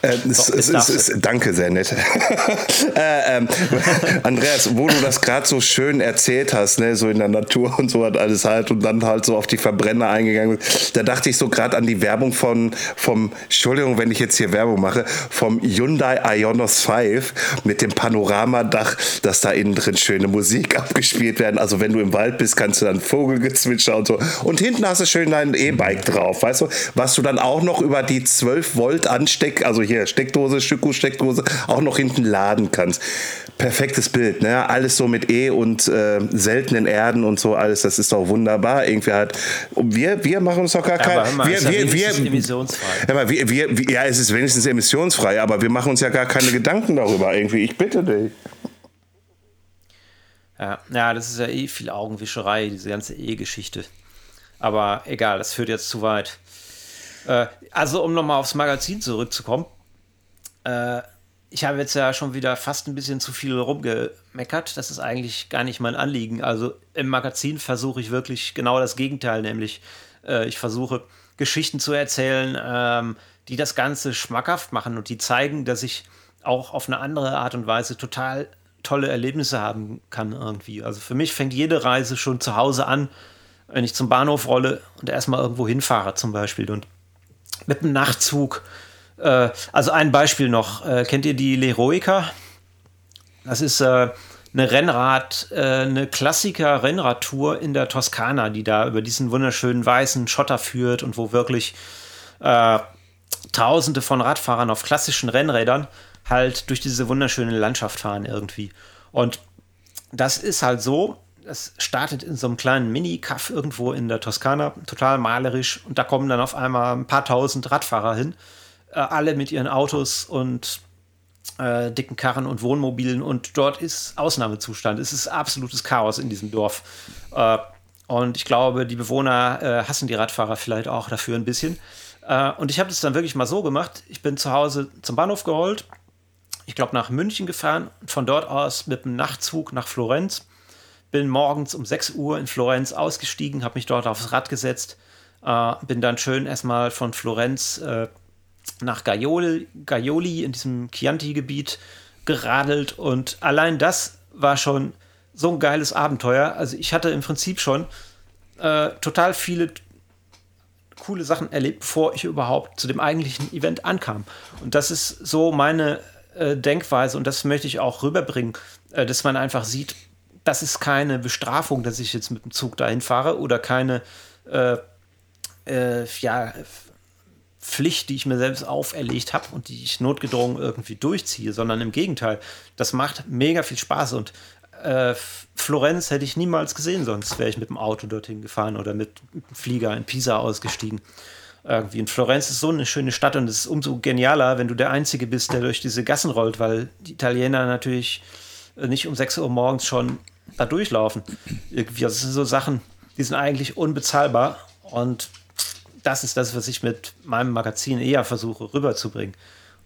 Äh, es, es, es, danke, sehr nett. äh, ähm, Andreas, wo du das gerade so schön erzählt hast, ne, so in der Natur und so hat alles halt und dann halt so auf die Verbrenner eingegangen, da dachte ich so gerade an die Werbung von, vom, Entschuldigung, wenn ich jetzt hier Werbung mache, vom Hyundai Ionos 5 mit dem Panoramadach, dass da innen drin schöne Musik abgespielt werden. Also wenn du im Wald bist, kannst du dann Vogelgezwitscher und so. Und hinten hast du schön dein E-Bike drauf, weißt du, was du dann auch noch über die 12 Volt Ansteck, also hier Steckdose, Schüko-Steckdose, auch noch hinten laden kannst. Perfektes Bild, ne? Alles so mit E und äh, seltenen Erden und so alles, das ist doch wunderbar. Irgendwie halt. Wir, wir machen uns doch gar kein. Ja, wir, wir, wir, emissionsfrei. Ja, wir, wir, wir, ja, es ist wenigstens emissionsfrei, aber wir machen uns ja gar keine Gedanken darüber irgendwie. Ich bitte dich. Ja, ja, das ist ja eh viel Augenwischerei, diese ganze E-Geschichte. Aber egal, das führt jetzt zu weit. Äh, also, um nochmal aufs Magazin zurückzukommen. Äh, ich habe jetzt ja schon wieder fast ein bisschen zu viel rumgemeckert. Das ist eigentlich gar nicht mein Anliegen. Also im Magazin versuche ich wirklich genau das Gegenteil, nämlich äh, ich versuche Geschichten zu erzählen, ähm, die das Ganze schmackhaft machen und die zeigen, dass ich auch auf eine andere Art und Weise total tolle Erlebnisse haben kann irgendwie. Also für mich fängt jede Reise schon zu Hause an, wenn ich zum Bahnhof rolle und erstmal irgendwo hinfahre zum Beispiel. Und mit dem Nachtzug. Äh, also ein Beispiel noch. Äh, kennt ihr die Leroica? Das ist äh, eine Rennrad, äh, eine Klassiker-Rennradtour in der Toskana, die da über diesen wunderschönen weißen Schotter führt und wo wirklich äh, Tausende von Radfahrern auf klassischen Rennrädern halt durch diese wunderschöne Landschaft fahren irgendwie. Und das ist halt so, es startet in so einem kleinen Mini-Kaff irgendwo in der Toskana, total malerisch. Und da kommen dann auf einmal ein paar tausend Radfahrer hin, äh, alle mit ihren Autos und äh, dicken Karren und Wohnmobilen. Und dort ist Ausnahmezustand. Es ist absolutes Chaos in diesem Dorf. Äh, und ich glaube, die Bewohner äh, hassen die Radfahrer vielleicht auch dafür ein bisschen. Äh, und ich habe das dann wirklich mal so gemacht. Ich bin zu Hause zum Bahnhof geholt. Ich glaube, nach München gefahren von dort aus mit dem Nachtzug nach Florenz bin morgens um 6 Uhr in Florenz ausgestiegen, habe mich dort aufs Rad gesetzt, äh, bin dann schön erstmal von Florenz äh, nach Gaioli, Gaioli in diesem Chianti-Gebiet geradelt und allein das war schon so ein geiles Abenteuer. Also ich hatte im Prinzip schon äh, total viele coole Sachen erlebt, bevor ich überhaupt zu dem eigentlichen Event ankam. Und das ist so meine äh, Denkweise und das möchte ich auch rüberbringen, äh, dass man einfach sieht, das ist keine Bestrafung, dass ich jetzt mit dem Zug dahin fahre oder keine äh, äh, ja, Pflicht, die ich mir selbst auferlegt habe und die ich notgedrungen irgendwie durchziehe, sondern im Gegenteil, das macht mega viel Spaß und äh, Florenz hätte ich niemals gesehen, sonst wäre ich mit dem Auto dorthin gefahren oder mit, dem Flieger in Pisa ausgestiegen. Irgendwie. Und Florenz ist so eine schöne Stadt und es ist umso genialer, wenn du der Einzige bist, der durch diese Gassen rollt, weil die Italiener natürlich nicht um 6 Uhr morgens schon da durchlaufen. Irgendwie, das sind so Sachen, die sind eigentlich unbezahlbar und das ist das, was ich mit meinem Magazin eher versuche rüberzubringen.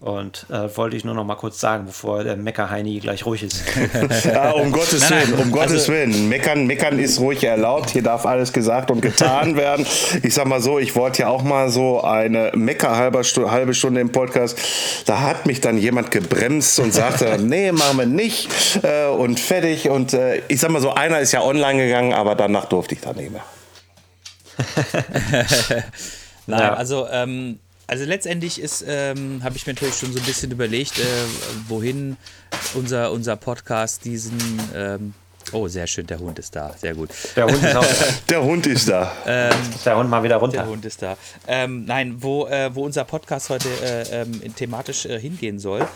Und äh, wollte ich nur noch mal kurz sagen, bevor der Mecker-Heini gleich ruhig ist. ja, um Gottes Willen, um Gottes also, Willen. Meckern, meckern ist ruhig erlaubt. Hier darf alles gesagt und getan werden. Ich sag mal so, ich wollte ja auch mal so eine Mecker halbe Stunde, halbe Stunde im Podcast. Da hat mich dann jemand gebremst und sagte, nee, machen wir nicht. Äh, und fertig. Und äh, ich sag mal so, einer ist ja online gegangen, aber danach durfte ich dann nicht mehr. Nein, ja. also ähm, Also letztendlich ist, ähm, habe ich mir natürlich schon so ein bisschen überlegt, äh, wohin unser, unser Podcast diesen ähm, Oh, sehr schön, der Hund ist da. Sehr gut. Der Hund ist auch da. Der Hund ist da. Ähm, der Hund mal wieder runter. Der Hund ist da. Ähm, nein, wo, äh, wo unser Podcast heute äh, ähm, thematisch äh, hingehen soll.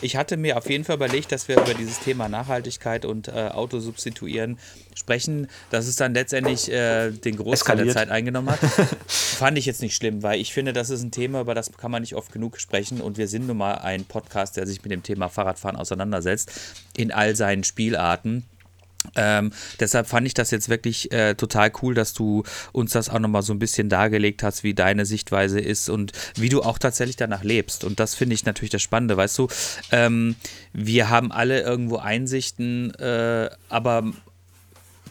Ich hatte mir auf jeden Fall überlegt, dass wir über dieses Thema Nachhaltigkeit und äh, Autosubstituieren sprechen, dass es dann letztendlich äh, den Großteil Eskaliert. der Zeit eingenommen hat. Fand ich jetzt nicht schlimm, weil ich finde, das ist ein Thema, über das kann man nicht oft genug sprechen und wir sind nun mal ein Podcast, der sich mit dem Thema Fahrradfahren auseinandersetzt, in all seinen Spielarten. Ähm, deshalb fand ich das jetzt wirklich äh, total cool, dass du uns das auch nochmal so ein bisschen dargelegt hast, wie deine Sichtweise ist und wie du auch tatsächlich danach lebst. Und das finde ich natürlich das Spannende, weißt du. Ähm, wir haben alle irgendwo Einsichten, äh, aber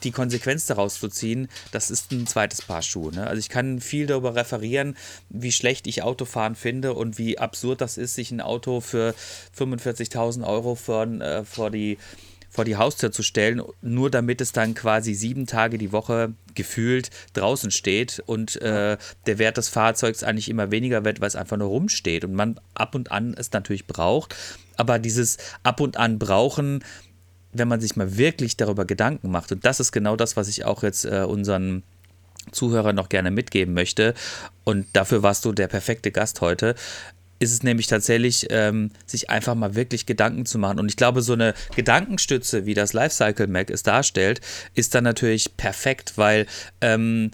die Konsequenz daraus zu ziehen, das ist ein zweites Paar Schuhe. Ne? Also ich kann viel darüber referieren, wie schlecht ich Autofahren finde und wie absurd das ist, sich ein Auto für 45.000 Euro vor, äh, vor die vor die Haustür zu stellen, nur damit es dann quasi sieben Tage die Woche gefühlt draußen steht und äh, der Wert des Fahrzeugs eigentlich immer weniger wird, weil es einfach nur rumsteht und man ab und an es natürlich braucht. Aber dieses ab und an brauchen, wenn man sich mal wirklich darüber Gedanken macht, und das ist genau das, was ich auch jetzt äh, unseren Zuhörern noch gerne mitgeben möchte. Und dafür warst du der perfekte Gast heute ist es nämlich tatsächlich, ähm, sich einfach mal wirklich Gedanken zu machen. Und ich glaube, so eine Gedankenstütze, wie das Lifecycle Mac es darstellt, ist dann natürlich perfekt, weil ähm,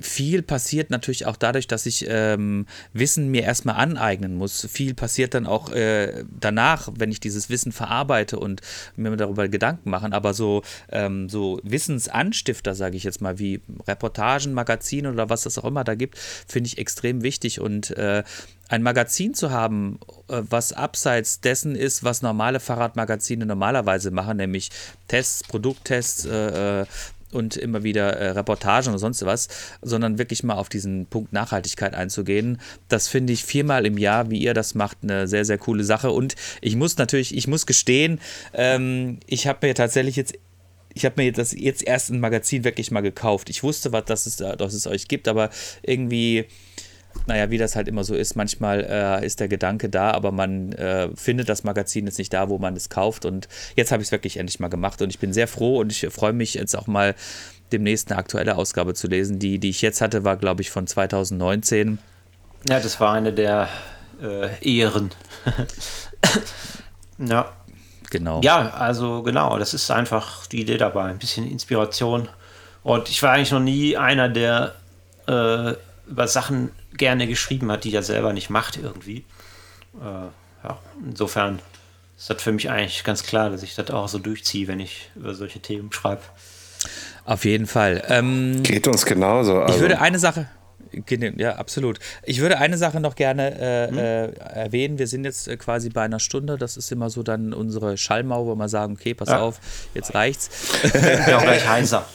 viel passiert natürlich auch dadurch, dass ich ähm, Wissen mir erstmal aneignen muss. Viel passiert dann auch äh, danach, wenn ich dieses Wissen verarbeite und mir darüber Gedanken machen. Aber so, ähm, so Wissensanstifter, sage ich jetzt mal, wie Reportagen, Magazine oder was es auch immer da gibt, finde ich extrem wichtig. Und äh, ein Magazin zu haben, äh, was abseits dessen ist, was normale Fahrradmagazine normalerweise machen, nämlich Tests, Produkttests, äh, äh und immer wieder äh, Reportagen oder sonst was, sondern wirklich mal auf diesen Punkt Nachhaltigkeit einzugehen. Das finde ich viermal im Jahr, wie ihr das macht, eine sehr, sehr coole Sache. Und ich muss natürlich, ich muss gestehen, ähm, ich habe mir tatsächlich jetzt ich habe mir das jetzt erst ein Magazin wirklich mal gekauft. Ich wusste, was das ist, dass es euch gibt, aber irgendwie naja, wie das halt immer so ist, manchmal äh, ist der Gedanke da, aber man äh, findet das Magazin jetzt nicht da, wo man es kauft. Und jetzt habe ich es wirklich endlich mal gemacht und ich bin sehr froh und ich freue mich jetzt auch mal demnächst eine aktuelle Ausgabe zu lesen. Die, die ich jetzt hatte, war, glaube ich, von 2019. Ja, das war eine der äh, Ehren. ja. Genau. Ja, also genau, das ist einfach die Idee dabei, ein bisschen Inspiration. Und ich war eigentlich noch nie einer, der äh, über Sachen gerne geschrieben hat, die er selber nicht macht irgendwie. Äh, ja, insofern ist das für mich eigentlich ganz klar, dass ich das auch so durchziehe, wenn ich über solche Themen schreibe. Auf jeden Fall. Ähm, Geht uns genauso. Also. Ich würde eine Sache, ja, absolut. Ich würde eine Sache noch gerne äh, hm? äh, erwähnen. Wir sind jetzt äh, quasi bei einer Stunde. Das ist immer so dann unsere Schallmauer, wo wir sagen, okay, pass ja. auf, jetzt reicht's. Ich bin auch gleich heiser.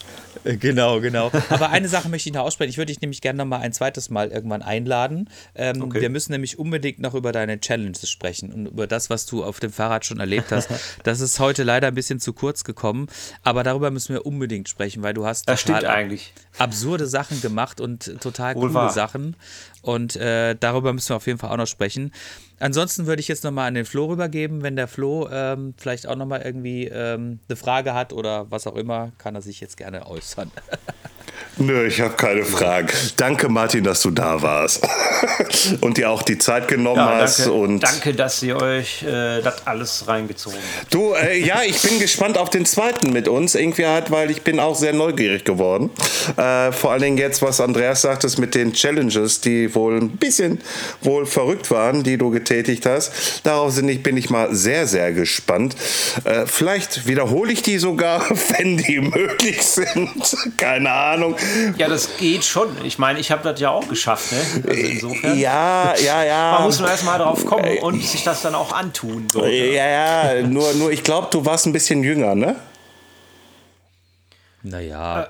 Genau, genau. Aber eine Sache möchte ich noch aussprechen. Ich würde dich nämlich gerne noch mal ein zweites Mal irgendwann einladen. Ähm, okay. Wir müssen nämlich unbedingt noch über deine Challenges sprechen und über das, was du auf dem Fahrrad schon erlebt hast. Das ist heute leider ein bisschen zu kurz gekommen, aber darüber müssen wir unbedingt sprechen, weil du hast das total eigentlich. absurde Sachen gemacht und total Wohl coole wahr. Sachen. Und äh, darüber müssen wir auf jeden Fall auch noch sprechen. Ansonsten würde ich jetzt nochmal an den Flo rübergeben. Wenn der Flo ähm, vielleicht auch nochmal irgendwie ähm, eine Frage hat oder was auch immer, kann er sich jetzt gerne äußern. Nö, ich habe keine Fragen. Danke, Martin, dass du da warst und dir auch die Zeit genommen ja, danke, hast. Und danke, dass ihr euch äh, das alles reingezogen habt. Du, äh, ja, ich bin gespannt auf den zweiten mit uns. Irgendwie halt, weil ich bin auch sehr neugierig geworden. Äh, vor allen Dingen jetzt, was Andreas sagt, ist mit den Challenges, die wohl ein bisschen wohl verrückt waren, die du getätigt hast. Darauf bin ich, bin ich mal sehr, sehr gespannt. Äh, vielleicht wiederhole ich die sogar, wenn die möglich sind. Keine Ahnung. Ja, das geht schon. Ich meine, ich habe das ja auch geschafft. Ne? Also insofern. Ja, ja, ja. Man muss nur erstmal drauf kommen und sich das dann auch antun. So. Ja, ja, nur, nur ich glaube, du warst ein bisschen jünger, ne? Naja. Äh,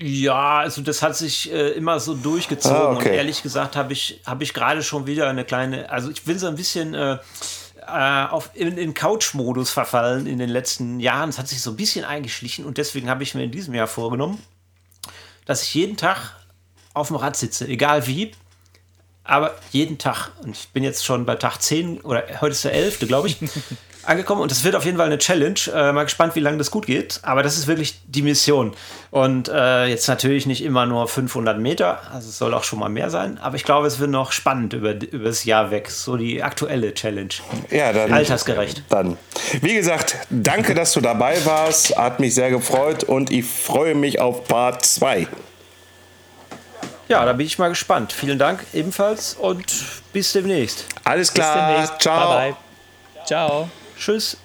ja, also das hat sich äh, immer so durchgezogen. Ah, okay. Und ehrlich gesagt habe ich, hab ich gerade schon wieder eine kleine, also ich bin so ein bisschen äh, äh auf, in, in Couch-Modus verfallen in den letzten Jahren. Es hat sich so ein bisschen eingeschlichen und deswegen habe ich mir in diesem Jahr vorgenommen, dass ich jeden Tag auf dem Rad sitze, egal wie. aber jeden Tag. Und ich bin jetzt schon bei Tag 10 oder heute ist der 11., glaube ich. angekommen und es wird auf jeden Fall eine Challenge. Äh, mal gespannt, wie lange das gut geht. Aber das ist wirklich die Mission. Und äh, jetzt natürlich nicht immer nur 500 Meter, also es soll auch schon mal mehr sein. Aber ich glaube, es wird noch spannend über, über das Jahr weg. So die aktuelle Challenge. Ja, dann. Altersgerecht. Dann. Wie gesagt, danke, dass du dabei warst. Hat mich sehr gefreut und ich freue mich auf Part 2. Ja, da bin ich mal gespannt. Vielen Dank ebenfalls und bis demnächst. Alles klar. Bis demnächst. Ciao. Bye, bye. Ciao. Tschüss.